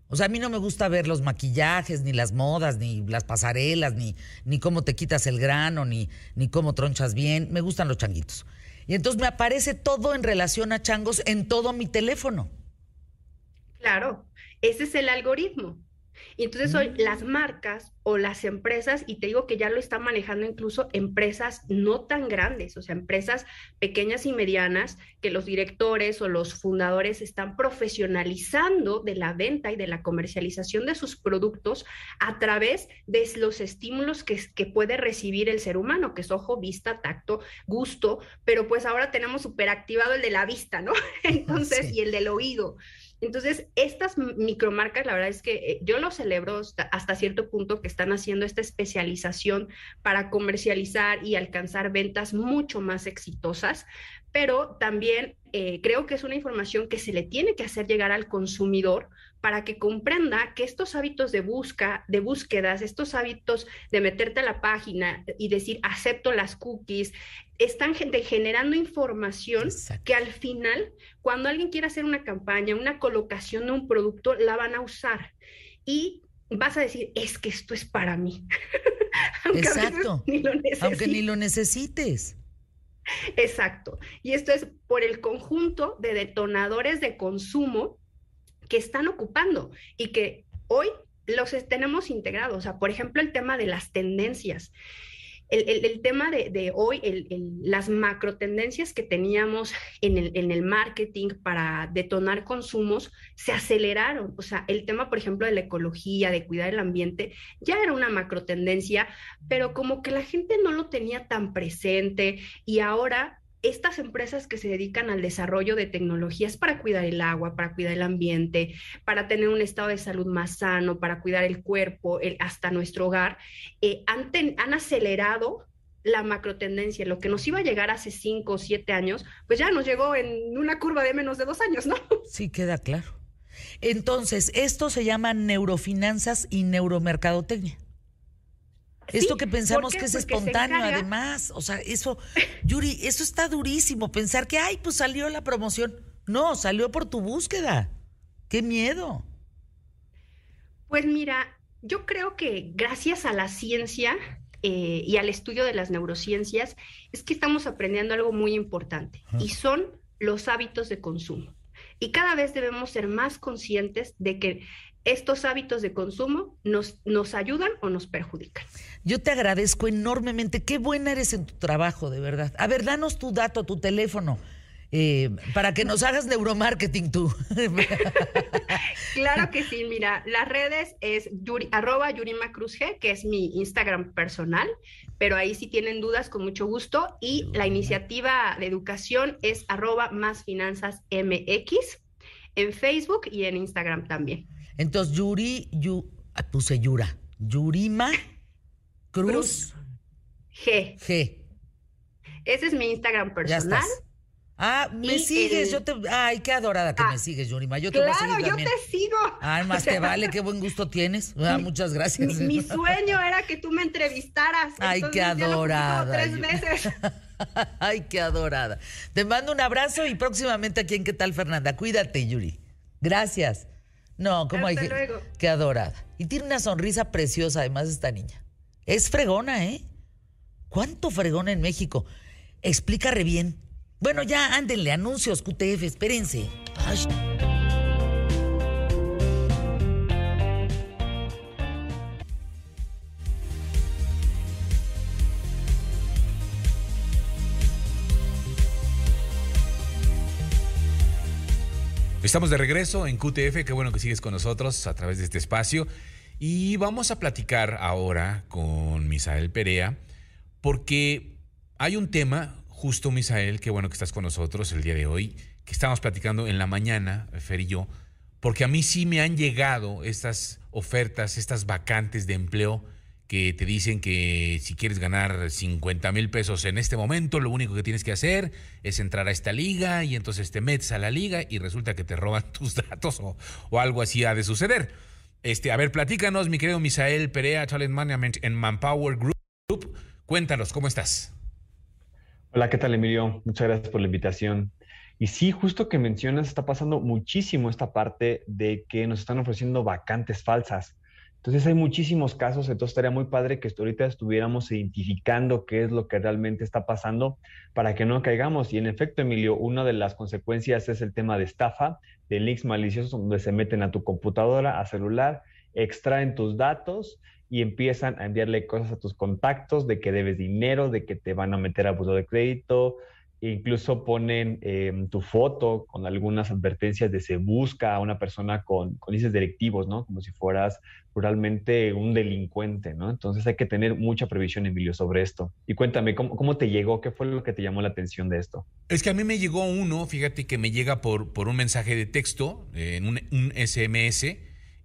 O sea, a mí no me gusta ver los maquillajes, ni las modas, ni las pasarelas, ni, ni cómo te quitas el grano, ni, ni cómo tronchas bien. Me gustan los changuitos. Y entonces me aparece todo en relación a changos en todo mi teléfono. Claro, ese es el algoritmo. Y entonces hoy mm. las marcas o las empresas, y te digo que ya lo están manejando incluso empresas no tan grandes, o sea, empresas pequeñas y medianas, que los directores o los fundadores están profesionalizando de la venta y de la comercialización de sus productos a través de los estímulos que, que puede recibir el ser humano, que es ojo, vista, tacto, gusto, pero pues ahora tenemos superactivado el de la vista, ¿no? Entonces, y el del oído. Entonces, estas micromarcas, la verdad es que eh, yo lo celebro hasta, cierto punto que están haciendo esta especialización para comercializar y alcanzar ventas mucho más exitosas, pero también eh, creo que es una información que se le tiene que hacer llegar al consumidor para que comprenda que estos hábitos de busca, de búsquedas, estos hábitos de meterte a la página y decir acepto las cookies, están generando información que al final, cuando alguien quiera hacer una campaña, una colocación de un producto, la van a usar. Y vas a decir, es que esto es para mí. Exacto. Aunque ni lo necesites. Exacto. Y esto es por el conjunto de detonadores de consumo que están ocupando y que hoy los tenemos integrados. O sea, por ejemplo, el tema de las tendencias el, tema de, hoy, las macro tendencias que teníamos en el, en el marketing para detonar consumos se aceleraron. O sea, el tema, por ejemplo, de la ecología, de cuidar el ambiente, ya era una macro tendencia, pero como que la gente no lo tenía tan presente y ahora estas empresas que se dedican al desarrollo de tecnologías para cuidar el agua, para cuidar el ambiente, para tener un estado de salud más sano, para cuidar el cuerpo, hasta nuestro hogar, eh, han, han acelerado la macrotendencia, lo que nos iba a llegar hace cinco o siete años, pues ya nos llegó en una curva de menos de dos años, ¿no? Sí, queda claro. Entonces, esto se llama neurofinanzas y neuromercadotecnia. Esto que pensamos que es espontáneo, además, o sea, eso, Yuri, eso está durísimo, pensar que, ay, pues salió la promoción. No, salió por tu búsqueda. Qué miedo. Pues mira, yo creo que gracias a la ciencia eh, y al estudio de las neurociencias, es que estamos aprendiendo algo muy importante, y son los hábitos de consumo. Y cada vez debemos ser más conscientes de que estos hábitos de consumo nos, nos ayudan o nos perjudican. Yo te agradezco enormemente. Qué buena eres en tu trabajo, de verdad. A ver, danos tu dato, tu teléfono. Eh, para que nos hagas neuromarketing tú. claro que sí, mira, las redes es yuri, arroba Yurima Cruz G, que es mi Instagram personal, pero ahí si tienen dudas, con mucho gusto. Y la iniciativa de educación es arroba más finanzas MX en Facebook y en Instagram también. Entonces, Yuri, yu, ah, puse Yura, Yurima Cruz, G. G. Ese es mi Instagram personal. Ah, me sigues, yo te. Ay, qué adorada que me ah, sigues, Yurima. Yo te claro, voy a seguir yo te sigo. Ay, más te vale, qué buen gusto tienes. Ah, muchas gracias. Mi, sueño era que tú me entrevistaras. Ay, qué adorada. tres veces. Ay, qué adorada. Te mando un abrazo y próximamente aquí en ¿Qué tal, Fernanda? Cuídate, Yuri. Gracias. No, como hay luego. Qué adorada. Y tiene una sonrisa preciosa, además, esta niña. Es fregona, ¿eh? ¿Cuánto fregona en México? Explica re bien. Bueno, ya ándenle, anuncios, QTF, espérense. Estamos de regreso en QTF, qué bueno que sigues con nosotros a través de este espacio. Y vamos a platicar ahora con Misael Perea porque hay un tema, justo Misael, qué bueno que estás con nosotros el día de hoy, que estamos platicando en la mañana, Fer y yo, porque a mí sí me han llegado estas ofertas, estas vacantes de empleo que te dicen que si quieres ganar 50 mil pesos en este momento, lo único que tienes que hacer es entrar a esta liga y entonces te metes a la liga y resulta que te roban tus datos o, algo así ha de suceder. Este, a ver, platícanos, mi querido Misael Perea, Talent Management en Manpower Group. Cuéntanos, ¿cómo estás? Hola, ¿qué tal, Emilio? Muchas gracias por la invitación. Y sí, justo que mencionas, está pasando muchísimo esta parte de que nos están ofreciendo vacantes falsas. Entonces hay muchísimos casos, entonces estaría muy padre que ahorita estuviéramos identificando qué es lo que realmente está pasando para que no caigamos. Y en efecto, Emilio, una de las consecuencias es el tema de estafa, de links maliciosos donde se meten a tu computadora, a celular, extraen tus datos y empiezan a enviarle cosas a tus contactos de que debes dinero, de que te van a meter a buzo de crédito, incluso ponen em, tu foto con algunas advertencias de se busca a una persona con, con directivos, ¿no? Como si fueras realmente un delincuente, ¿no? Entonces hay que tener mucha previsión, Emilio, sobre esto. Y cuéntame, ¿cómo, ¿cómo, te llegó? ¿Qué fue lo que te llamó la atención de esto? Es que a mí me llegó uno, fíjate que me llega por, por un mensaje de texto, en un, un SMS,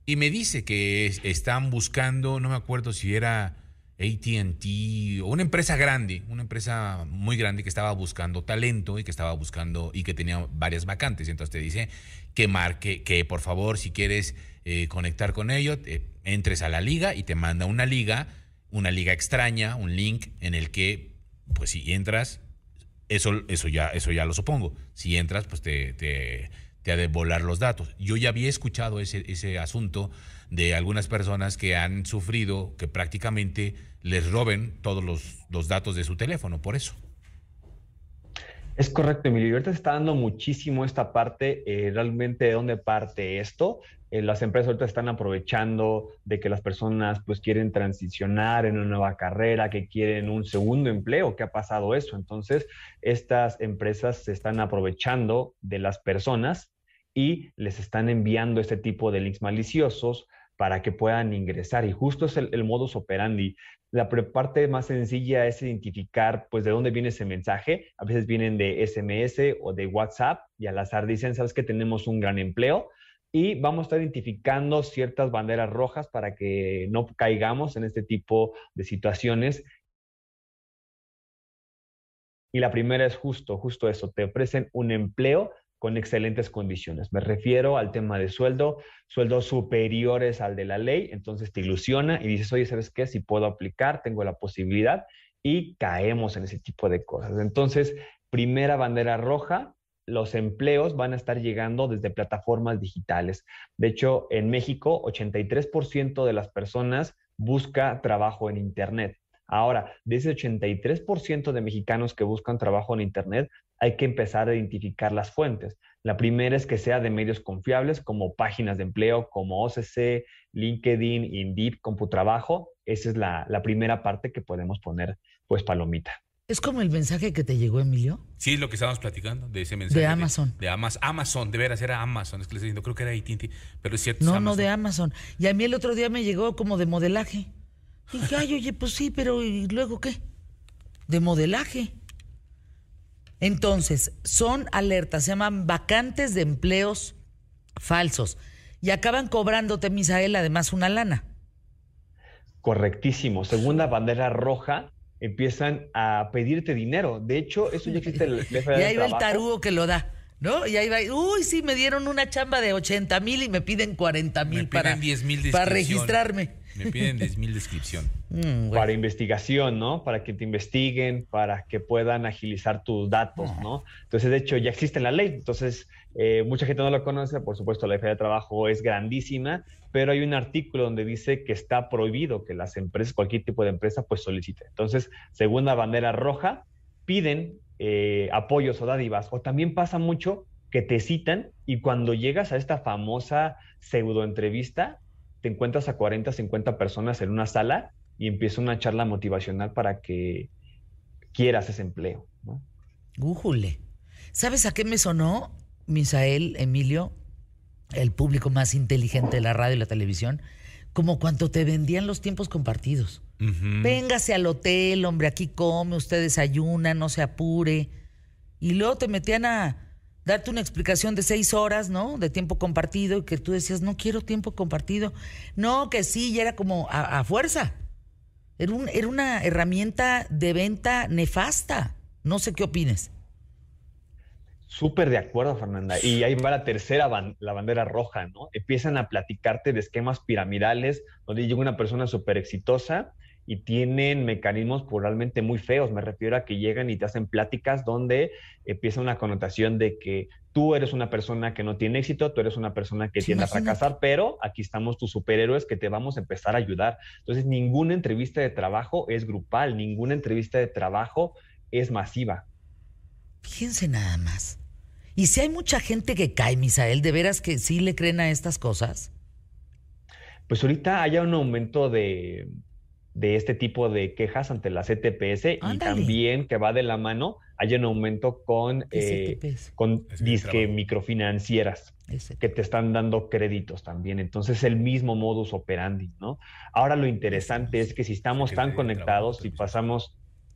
y me dice que están buscando, no me acuerdo si era ATT, o una empresa grande, una empresa muy grande que estaba buscando talento y que estaba buscando y que tenía varias vacantes. Entonces te dice que marque, que por favor, si quieres eh, conectar con ellos, entres a la liga y te manda una liga, una liga extraña, un link en el que, pues si entras, eso, eso, ya, eso ya lo supongo. Si entras, pues te, te, te ha de volar los datos. Yo ya había escuchado ese, ese asunto de algunas personas que han sufrido que prácticamente les roben todos los, datos de su teléfono, por eso. Es correcto, Emilio. Ahorita se está dando muchísimo esta parte, eh, realmente de dónde parte esto. Eh, las empresas ahorita están aprovechando de que las personas pues quieren transicionar en una nueva carrera, que quieren un segundo empleo, que ha pasado eso. Entonces, estas empresas se están aprovechando de las personas y les están enviando este tipo de links maliciosos para que puedan ingresar. Y justo es el, modus operandi. La parte más sencilla es identificar, pues, de dónde viene ese mensaje. A veces vienen de SMS o de WhatsApp y al azar dicen, sabes que tenemos un gran empleo y vamos a estar identificando ciertas banderas rojas para que no caigamos en este tipo de situaciones. Y la primera es justo, justo eso, te ofrecen un empleo con excelentes condiciones. Me refiero al tema de sueldo, sueldos superiores al de la ley, entonces te ilusiona y dices, oye, ¿sabes qué? Si puedo aplicar, tengo la posibilidad y caemos en ese tipo de cosas. Entonces, primera bandera roja, los empleos van a estar llegando desde plataformas digitales. De hecho, en México, 83% de las personas busca trabajo en Internet. Ahora, de ese 83% de mexicanos que buscan trabajo en Internet, hay que empezar a identificar las fuentes. La primera es que sea de medios confiables como páginas de empleo como OCC, LinkedIn, Indeed, CompuTrabajo. Esa es la, primera parte que podemos poner, pues, palomita. ¿Es como el mensaje que te llegó, Emilio? Sí, lo que estábamos platicando, de ese mensaje. De Amazon. De, Amazon, Amazon, de veras, era Amazon. Es que les estoy diciendo, creo que era AT&T, pero es cierto. No, no, de Amazon. Y a mí el otro día me llegó como de modelaje. Y dije, ay, oye, pues sí, pero ¿y luego qué? De modelaje. Entonces, son alertas, se llaman vacantes de empleos falsos y acaban cobrándote, Misael, además una lana. Correctísimo. Segunda bandera roja, empiezan a pedirte dinero. De hecho, eso ya existe el Y ahí va el tarugo que lo da. ¿No? Y ahí va, uy, sí, me dieron una chamba de 80 mil y me piden 40 mil para, para registrarme. Me piden 10 mil descripción. Mm, para investigación, ¿no? Para que te investiguen, para que puedan agilizar tus datos, ¿no? Entonces, de hecho, ya existe la ley. Entonces, eh, mucha gente no lo conoce. Por supuesto, la ley de trabajo es grandísima, pero hay un artículo donde dice que está prohibido que las empresas, cualquier tipo de empresa, pues solicite. Entonces, segunda bandera roja, piden eh, apoyos o dádivas. O también pasa mucho que te citan y cuando llegas a esta famosa pseudo entrevista, te encuentras a 40, 50 personas en una sala y empieza una charla motivacional para que quieras ese empleo. ¿no? ¿Sabes a qué me sonó, Misael, Emilio, el público más inteligente de la radio y la televisión? Como cuando te vendían los tiempos compartidos. Véngase al hotel, hombre, aquí come, usted desayuna, no se apure. Y luego te metían a darte una explicación de seis horas, ¿no? De tiempo compartido y que tú decías, no quiero tiempo compartido. No, que sí, ya era como a, fuerza. Era una herramienta de venta nefasta. No sé qué opines. Súper de acuerdo, Fernanda. Y ahí va la tercera, la bandera roja, ¿no? Empiezan a platicarte de esquemas piramidales, donde llega una persona súper exitosa y tienen mecanismos probablemente muy feos. Me refiero a que llegan y te hacen pláticas donde empieza una connotación de que tú eres una persona que no tiene éxito, tú eres una persona que tiende a fracasar, pero aquí estamos tus superhéroes que te vamos a empezar a ayudar. Entonces, ninguna entrevista de trabajo es grupal, ninguna entrevista de trabajo es masiva. Fíjense nada más. Y si hay mucha gente que cae, Misael, ¿de veras que sí le creen a estas cosas? Pues ahorita hay un aumento de, este tipo de quejas ante la CTPS y también que va de la mano, hay un aumento con, eh, con disque microfinancieras que te están dando créditos también. Entonces, el mismo modus operandi, ¿no? Ahora lo interesante es que si estamos tan conectados y pasamos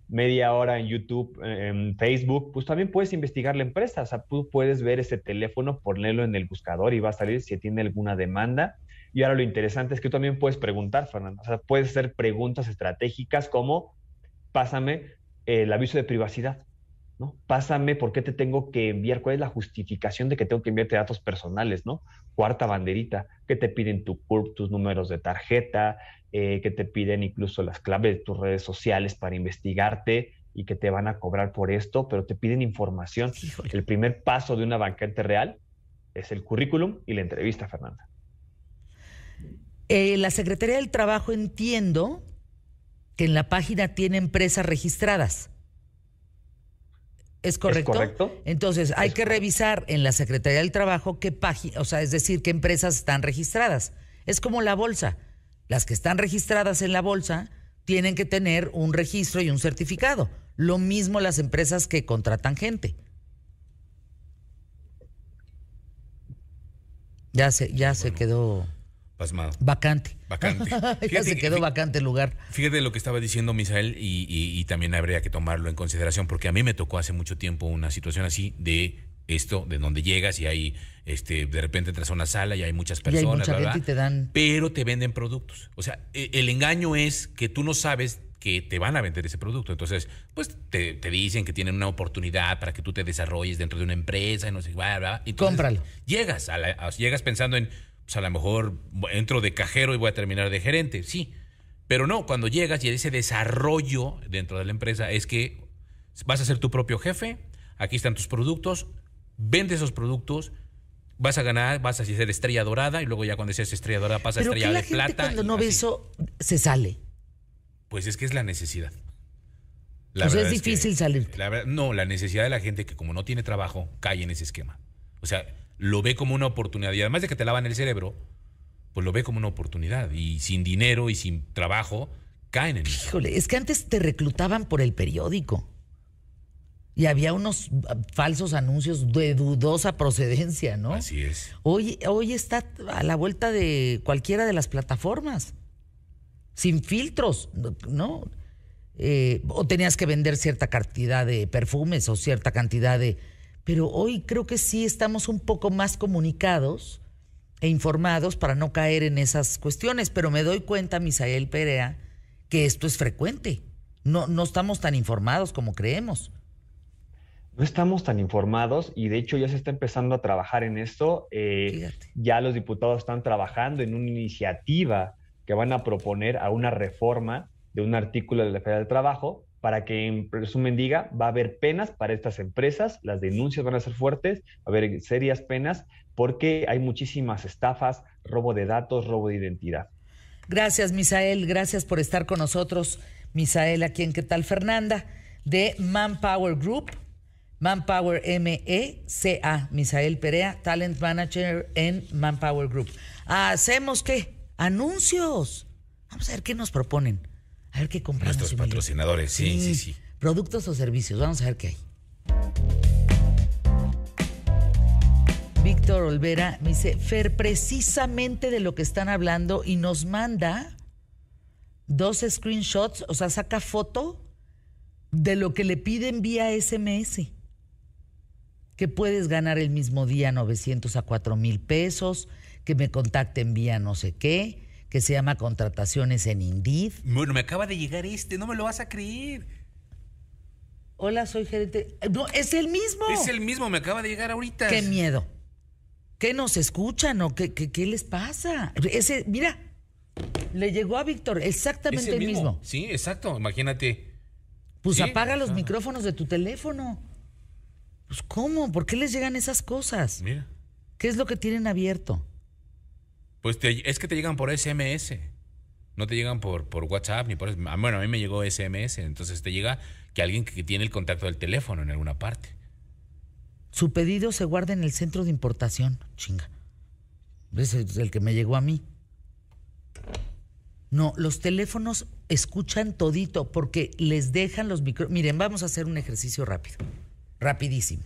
media hora en YouTube, en Facebook, pues también puedes investigar la empresa. O sea, tú puedes ver ese teléfono, ponerlo en el buscador y va a salir si tiene alguna demanda. Y ahora lo interesante es que tú también puedes preguntar, Fernando. O sea, puedes hacer preguntas estratégicas como, pásame el aviso de privacidad. ¿no? Pásame por qué te tengo que enviar, cuál es la justificación de que tengo que enviarte datos personales, ¿no? Cuarta banderita, que te piden tu CURP, tus números de tarjeta, eh, que te piden incluso las claves de tus redes sociales para investigarte y que te van a cobrar por esto, pero te piden información. El primer paso de una vacante real es el currículum y la entrevista, Fernanda. Eh, la Secretaría del Trabajo entiendo que en la página tiene empresas registradas. ¿Es correcto? correcto. Entonces, hay que revisar en la Secretaría del Trabajo qué página, o sea, es decir, qué empresas están registradas. Es como la bolsa. Las que están registradas en la bolsa tienen que tener un registro y un certificado. Lo mismo las empresas que contratan gente. Ya se, ya se quedó Pasmado. Vacante. Vacante. ya se quedó vacante el lugar. Fíjate lo que estaba diciendo Misael y, y, también habría que tomarlo en consideración porque a mí me tocó hace mucho tiempo una situación así de esto, de donde llegas y hay, este, de repente entras a una sala y hay muchas personas, y te dan... pero te venden productos. O sea, e, el engaño es que tú no sabes que te van a vender ese producto. Entonces, pues te, dicen que tienen una oportunidad para que tú te desarrolles dentro de una empresa y no sé, bla, bla. Cómpralo. Llegas, a llegas pensando en pues a lo mejor entro de cajero y voy a terminar de gerente, sí. Pero no, cuando llegas y ese desarrollo dentro de la empresa es que vas a ser tu propio jefe, aquí están tus productos, vende esos productos, vas a ganar, vas a ser estrella dorada y luego ya cuando seas estrella dorada pasa a estrella de plata. Cuando no ve eso, se sale. Pues es que es la necesidad. La es difícil salir. no, la necesidad de la gente que como no tiene trabajo, cae en ese esquema. O sea, lo ve como una oportunidad. Y además de que te lavan el cerebro, pues lo ve como una oportunidad. Y sin dinero y sin trabajo, caen en eso. Híjole, es que antes te reclutaban por el periódico. Y había unos falsos anuncios de dudosa procedencia, ¿no? Así es. Hoy, hoy está a la vuelta de cualquiera de las plataformas. Sin filtros, ¿no? Eh, o tenías que vender cierta cantidad de perfumes o cierta cantidad de, pero hoy creo que sí estamos un poco más comunicados e informados para no caer en esas cuestiones, pero me doy cuenta, Misael Perea, que esto es frecuente. No, no estamos tan informados como creemos. No estamos tan informados y de hecho ya se está empezando a trabajar en esto. Eh, ya los diputados están trabajando en una iniciativa que van a proponer a una reforma de un artículo de la Federal del Trabajo para que en resumen diga, va a haber penas para estas empresas, las denuncias van a ser fuertes, va a haber serias penas porque hay muchísimas estafas, robo de datos, robo de identidad. Gracias, Misael, gracias por estar con nosotros. Misael, aquí en qué tal Fernanda, de Manpower Group, Manpower M-E-C-A, Misael Perea, Talent Manager en Manpower Group. ¿Hacemos qué? Anuncios. Vamos a ver qué nos proponen. A ver qué compramos. Nuestros patrocinadores, sí, sí, sí, Productos o servicios, vamos a ver qué hay. Víctor Olvera me dice, Fer, precisamente de lo que están hablando y nos manda dos screenshots, o sea, saca foto de lo que le piden vía SMS. Que puedes ganar el mismo día 900 a 4 mil pesos, que me contacten vía no sé qué, que se llama contrataciones en Indeed. Bueno, me acaba de llegar este, no me lo vas a creer. Hola, soy gerente. No, es el mismo. Es el mismo, me acaba de llegar ahorita. Qué miedo. ¿Qué nos escuchan o qué, qué, qué les pasa? Ese, mira, le llegó a Víctor exactamente el, mismo. Sí, exacto, imagínate. Pues Sí, apaga los micrófonos de tu teléfono. Pues ¿cómo? ¿Por qué les llegan esas cosas? Mira. ¿Qué es lo que tienen abierto? Pues es que te llegan por SMS. No te llegan por, WhatsApp ni por... ah, Bueno, a mí me llegó SMS, entonces te llega que alguien que tiene el contacto del teléfono en alguna parte. Su pedido se guarda en el centro de importación. Chinga. Ese es el que me llegó a mí. No, los teléfonos escuchan todito porque les dejan los micrófonos. Miren, vamos a hacer un ejercicio rápido. Rapidísimo.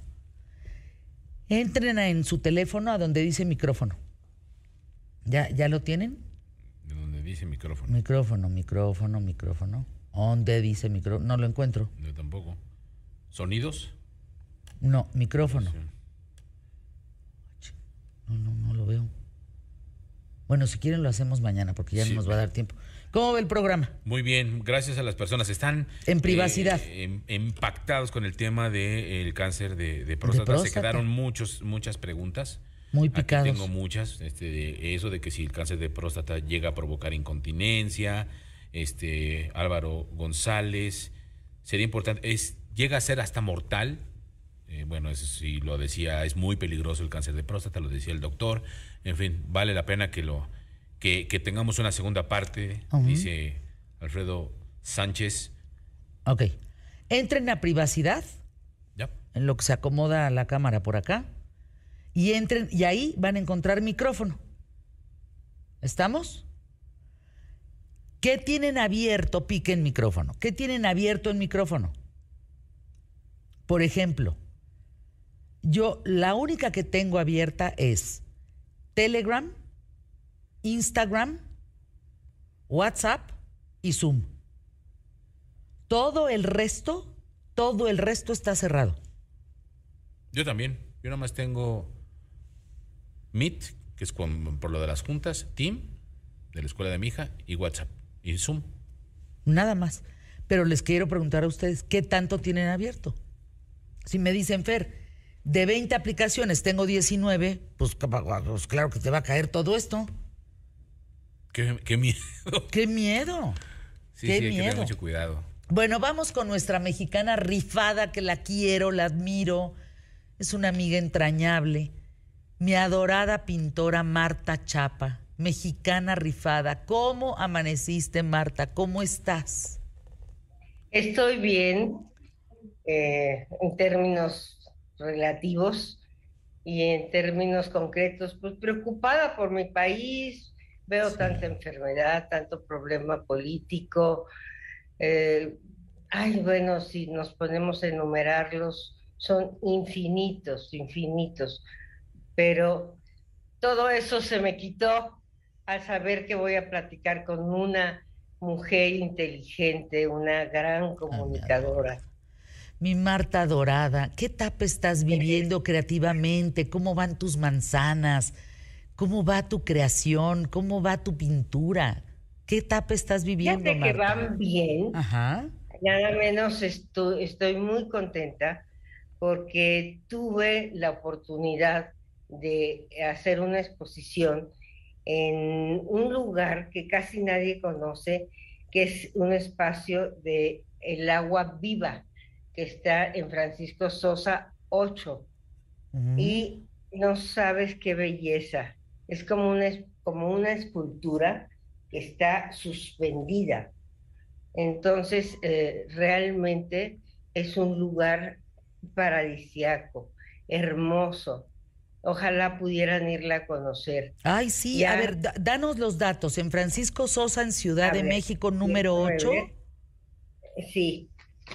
Entren en su teléfono a donde dice micrófono. ¿Ya, ¿Ya lo tienen? De donde dice micrófono. Micrófono, micrófono, micrófono. ¿Dónde dice micrófono? No lo encuentro. Yo tampoco. ¿Sonidos? No, micrófono. No, no, no lo veo. Bueno, si quieren lo hacemos mañana porque ya Sí. no nos va a dar tiempo. ¿Cómo ve el programa? Muy bien, gracias a las personas. Están En privacidad. eh, em- impactados con el tema del cáncer de, de próstata. Se próstata. quedaron muchos, muchas preguntas. Muy Aquí picados. tengo muchas. Este, de eso de que si el cáncer de próstata llega a provocar incontinencia. Este, Álvaro González. Sería importante. Es, llega a ser hasta mortal. Eh, bueno, eso sí lo decía, es muy peligroso el cáncer de próstata, lo decía el doctor. En fin, vale la pena que lo que, que tengamos una segunda parte, Ujú. dice Alfredo Sánchez. Ok. Entren a privacidad, Ya. en lo que se acomoda la cámara por acá, y entren, y ahí van a encontrar micrófono. ¿Estamos? ¿Qué tienen abierto? Piquen micrófono. ¿Qué tienen abierto en micrófono? Por ejemplo, yo la única que tengo abierta es Telegram, Instagram, WhatsApp y Zoom. Todo el resto, todo el resto está cerrado. Yo también. Yo nada más tengo Meet, que es con- por lo de las juntas, Team, de la escuela de mi hija, y WhatsApp, y Zoom. Nada más. Pero les quiero preguntar a ustedes, ¿qué tanto tienen abierto? Si me dicen, Fer, de 20 aplicaciones tengo 19, pues, pues claro que te va a caer todo esto. Qué, qué miedo. ¡Qué miedo! Sí, ¡Qué sí, hay que tener mucho cuidado. Bueno, vamos con nuestra mexicana rifada, que la quiero, la admiro. Es una amiga entrañable. Mi adorada pintora Marta Chapa, mexicana rifada. ¿Cómo amaneciste, Marta? ¿Cómo estás? Estoy bien eh, en términos relativos y en términos concretos, pues preocupada por mi país, veo Sí. tanta enfermedad, tanto problema político. eh, ay, bueno, si nos ponemos a enumerarlos, son infinitos, infinitos, pero todo eso se me quitó al saber que voy a platicar con una mujer inteligente, una gran comunicadora. Mi Marta Dorada, ¿qué etapa estás viviendo creativamente? ¿Cómo van tus manzanas? ¿Cómo va tu creación? ¿Cómo va tu pintura? ¿Qué etapa estás viviendo, Fíjate que Marta? van bien, Ajá. nada menos estoy, estoy muy contenta porque tuve la oportunidad de hacer una exposición en un lugar que casi nadie conoce, que es un espacio de el agua viva, que está en Francisco Sosa 8. Ujú. y no sabes qué belleza. Es como una, como una escultura que está suspendida. Entonces, eh, realmente es un lugar paradisiaco, hermoso. Ojalá pudieran irla a conocer. Ay, sí, Ya. a ver, da- danos los datos. En Francisco Sosa, en Ciudad A de ver, México, número 8. 19. Sí,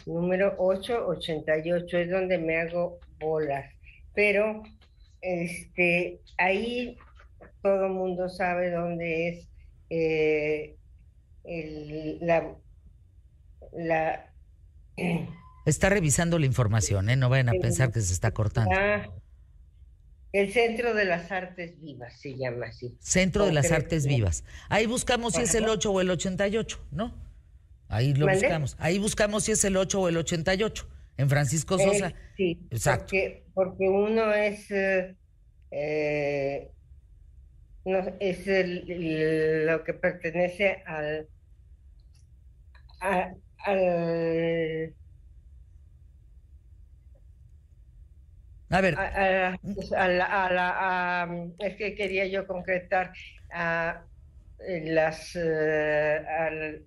número 888 es donde me hago bolas. Pero este, ahí todo el mundo sabe dónde es eh, la, la Está revisando la información, ¿eh? No vayan a pensar que se está cortando. El Centro de las Artes Vivas se llama así. Centro de las Artes Vivas. Ahí buscamos si es el 8 o el 88, ¿no? Ahí lo buscamos. Ahí buscamos si es el 8 o el 88, en Francisco Sosa. sí, Exacto. Porque, uno es, eh, eh, es lo que pertenece al, al A ver. Pues, a, la, es que quería yo concretar a las al,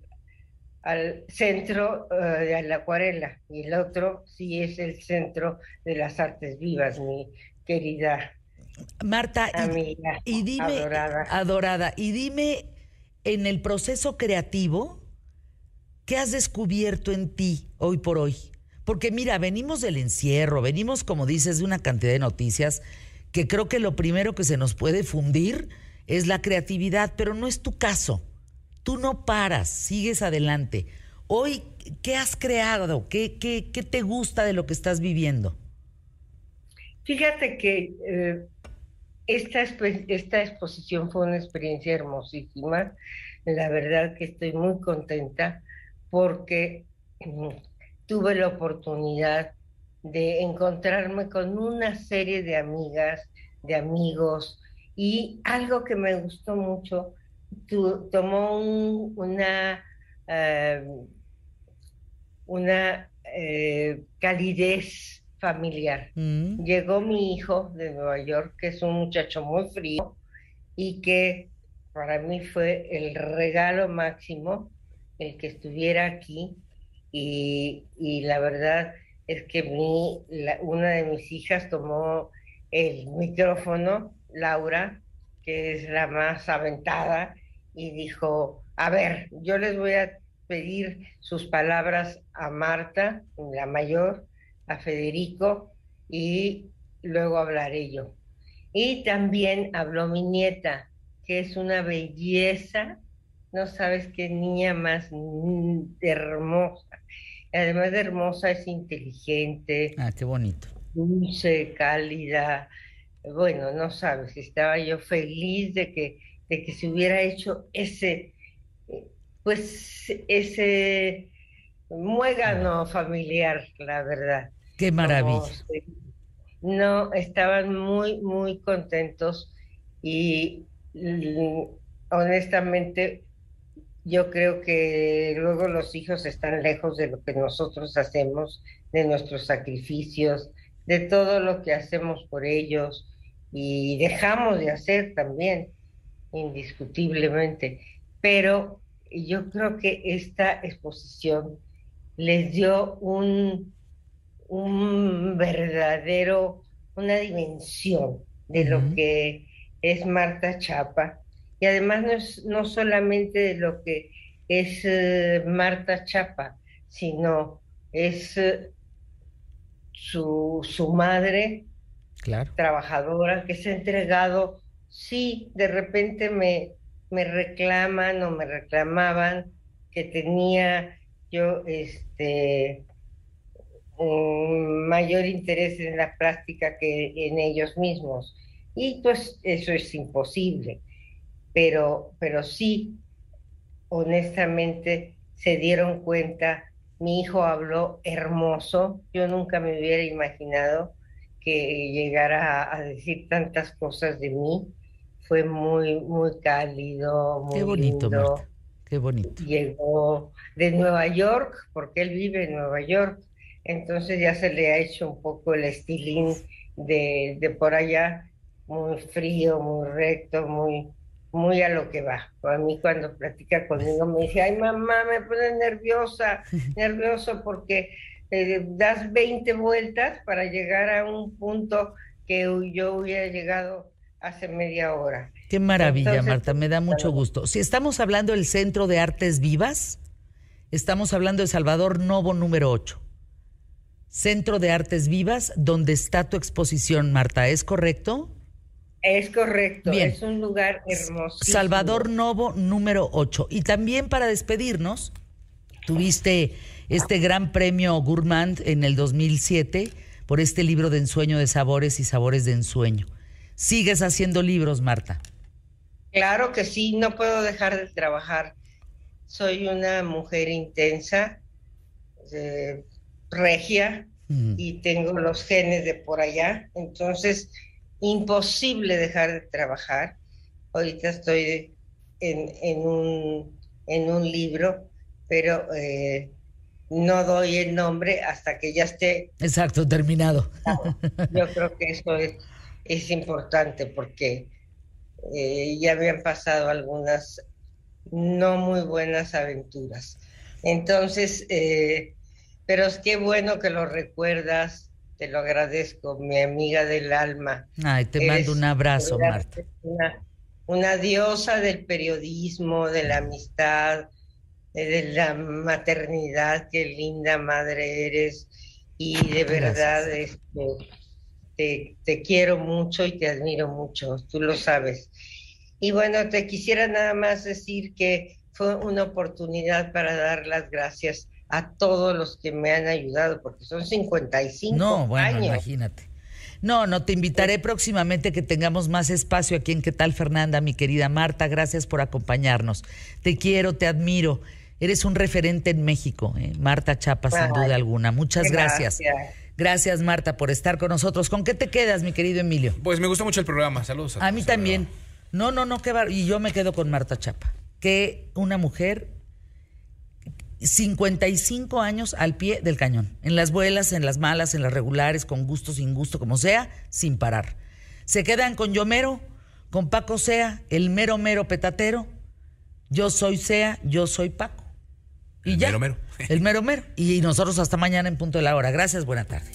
al, centro eh, de la acuarela y el otro sí es el centro de las artes vivas, mi querida Marta amiga, y, dime adorada. adorada y dime en el proceso creativo qué has descubierto en ti hoy por hoy porque mira, venimos del encierro, venimos, como dices, de una cantidad de noticias que creo que lo primero que se nos puede fundir es la creatividad, pero no es tu caso. Tú no paras, sigues adelante. Hoy, ¿qué has creado? ¿Qué, qué, qué te gusta de lo que estás viviendo? Fíjate que eh, esta, esta exposición fue una experiencia hermosísima. La verdad que estoy muy contenta porque mm, tuve la oportunidad de encontrarme con una serie de amigas, de amigos, y algo que me gustó mucho, tomó una, eh, una eh, calidez familiar. Mm. Llegó mi hijo de Nueva York, que es un muchacho muy frío y que para mí fue el regalo máximo el que estuviera aquí y, la verdad es que mi, una de mis hijas tomó el micrófono, Laura, que es la más aventada, y dijo, a ver, yo les voy a pedir sus palabras a Marta, la mayor, a Federico, y luego hablaré yo. Y también habló mi nieta, que es una belleza, no sabes qué niña más hermosa además de hermosa, es inteligente. Ah, qué bonito. Dulce, cálida. Bueno, no sabes, estaba yo feliz de que, de que se hubiera hecho ese, pues, ese muégano familiar, la verdad. Qué maravilla. no, estaban muy, muy contentos y honestamente yo creo que luego los hijos están lejos de lo que nosotros hacemos, de nuestros sacrificios, de todo lo que hacemos por ellos y dejamos de hacer también, indiscutiblemente. Pero yo creo que esta exposición les dio un, un verdadero, una dimensión de lo que es Marta Chapa y además no es no solamente de lo que es eh, Marta Chapa, sino es eh, su, su, madre trabajadora que se ha entregado, sí, de repente me, me reclaman o me reclamaban que tenía yo este un mayor interés en la práctica que en ellos mismos. Y pues eso es imposible pero, pero sí, honestamente, se dieron cuenta, mi hijo habló hermoso, yo nunca me hubiera imaginado que llegara a, decir tantas cosas de mí, fue muy, muy cálido, muy Qué bonito, lindo. Qué bonito. Llegó de Nueva York, porque él vive en Nueva York, entonces ya se le ha hecho un poco el estilín de, de por allá, muy frío, muy recto, muy, muy a lo que va. A mí cuando platica conmigo me dice, ay mamá, me pone nerviosa, nervioso porque eh, das 20 vueltas para llegar a un punto que yo hubiera llegado hace media hora. Qué maravilla, Marta, me da mucho gusto. Si estamos hablando del Centro de Artes Vivas, estamos hablando de Salvador Novo número 8. Centro de Artes Vivas, donde está tu exposición, Marta, ¿es correcto? Es correcto, Bien. es un lugar hermoso. Salvador Novo, número 8. Y también para despedirnos, tuviste este gran premio Gourmand en el 2007 por este libro de ensueño de sabores y sabores de ensueño. ¿Sigues haciendo libros, Marta? Claro que sí, no puedo dejar de trabajar. Soy una mujer intensa, eh, regia, Mm. y tengo los genes de por allá, entonces imposible dejar de trabajar. Ahorita estoy en, en un, en un libro, pero eh, no doy el nombre hasta que ya esté. Exacto, terminado. Yo creo que eso es, es importante porque eh, ya han pasado algunas no muy buenas aventuras. Entonces, eh, pero es que bueno que lo recuerdas, te lo agradezco, mi amiga del alma. Ay, te Eres mando un abrazo, una- Marta. Una, una diosa del periodismo, de la amistad, de la maternidad, qué linda madre eres. Y de verdad este, te, te quiero mucho y te admiro mucho, tú lo sabes. Y bueno, te quisiera nada más decir que fue una oportunidad para dar las gracias a todos los que me han ayudado, porque son 55 No, bueno, años. imagínate. No, no, te invitaré próximamente que tengamos más espacio aquí en ¿Qué tal, Fernanda? Mi querida Marta, gracias por acompañarnos. Te quiero, te admiro. Eres un referente en México, ¿eh? Marta Chapa, sin duda alguna. Muchas gracias. gracias. Gracias, Marta, por estar con nosotros. ¿Con qué te quedas, mi querido Emilio? Pues me gustó mucho el programa. Saludos a A mí también. No, no, no, qué bar- Y yo me quedo con Marta Chapa. Que una mujer 55 años al pie del cañón. En las buenas, en las malas, en las regulares, con gusto, sin gusto, como sea, sin parar. Se quedan con Yomero, con Paco Sea, el mero mero petatero. Yo soy Sea, yo soy Paco. Y El ya. mero mero. El mero mero. Y nosotros hasta mañana en punto de la hora. Gracias, buena tarde.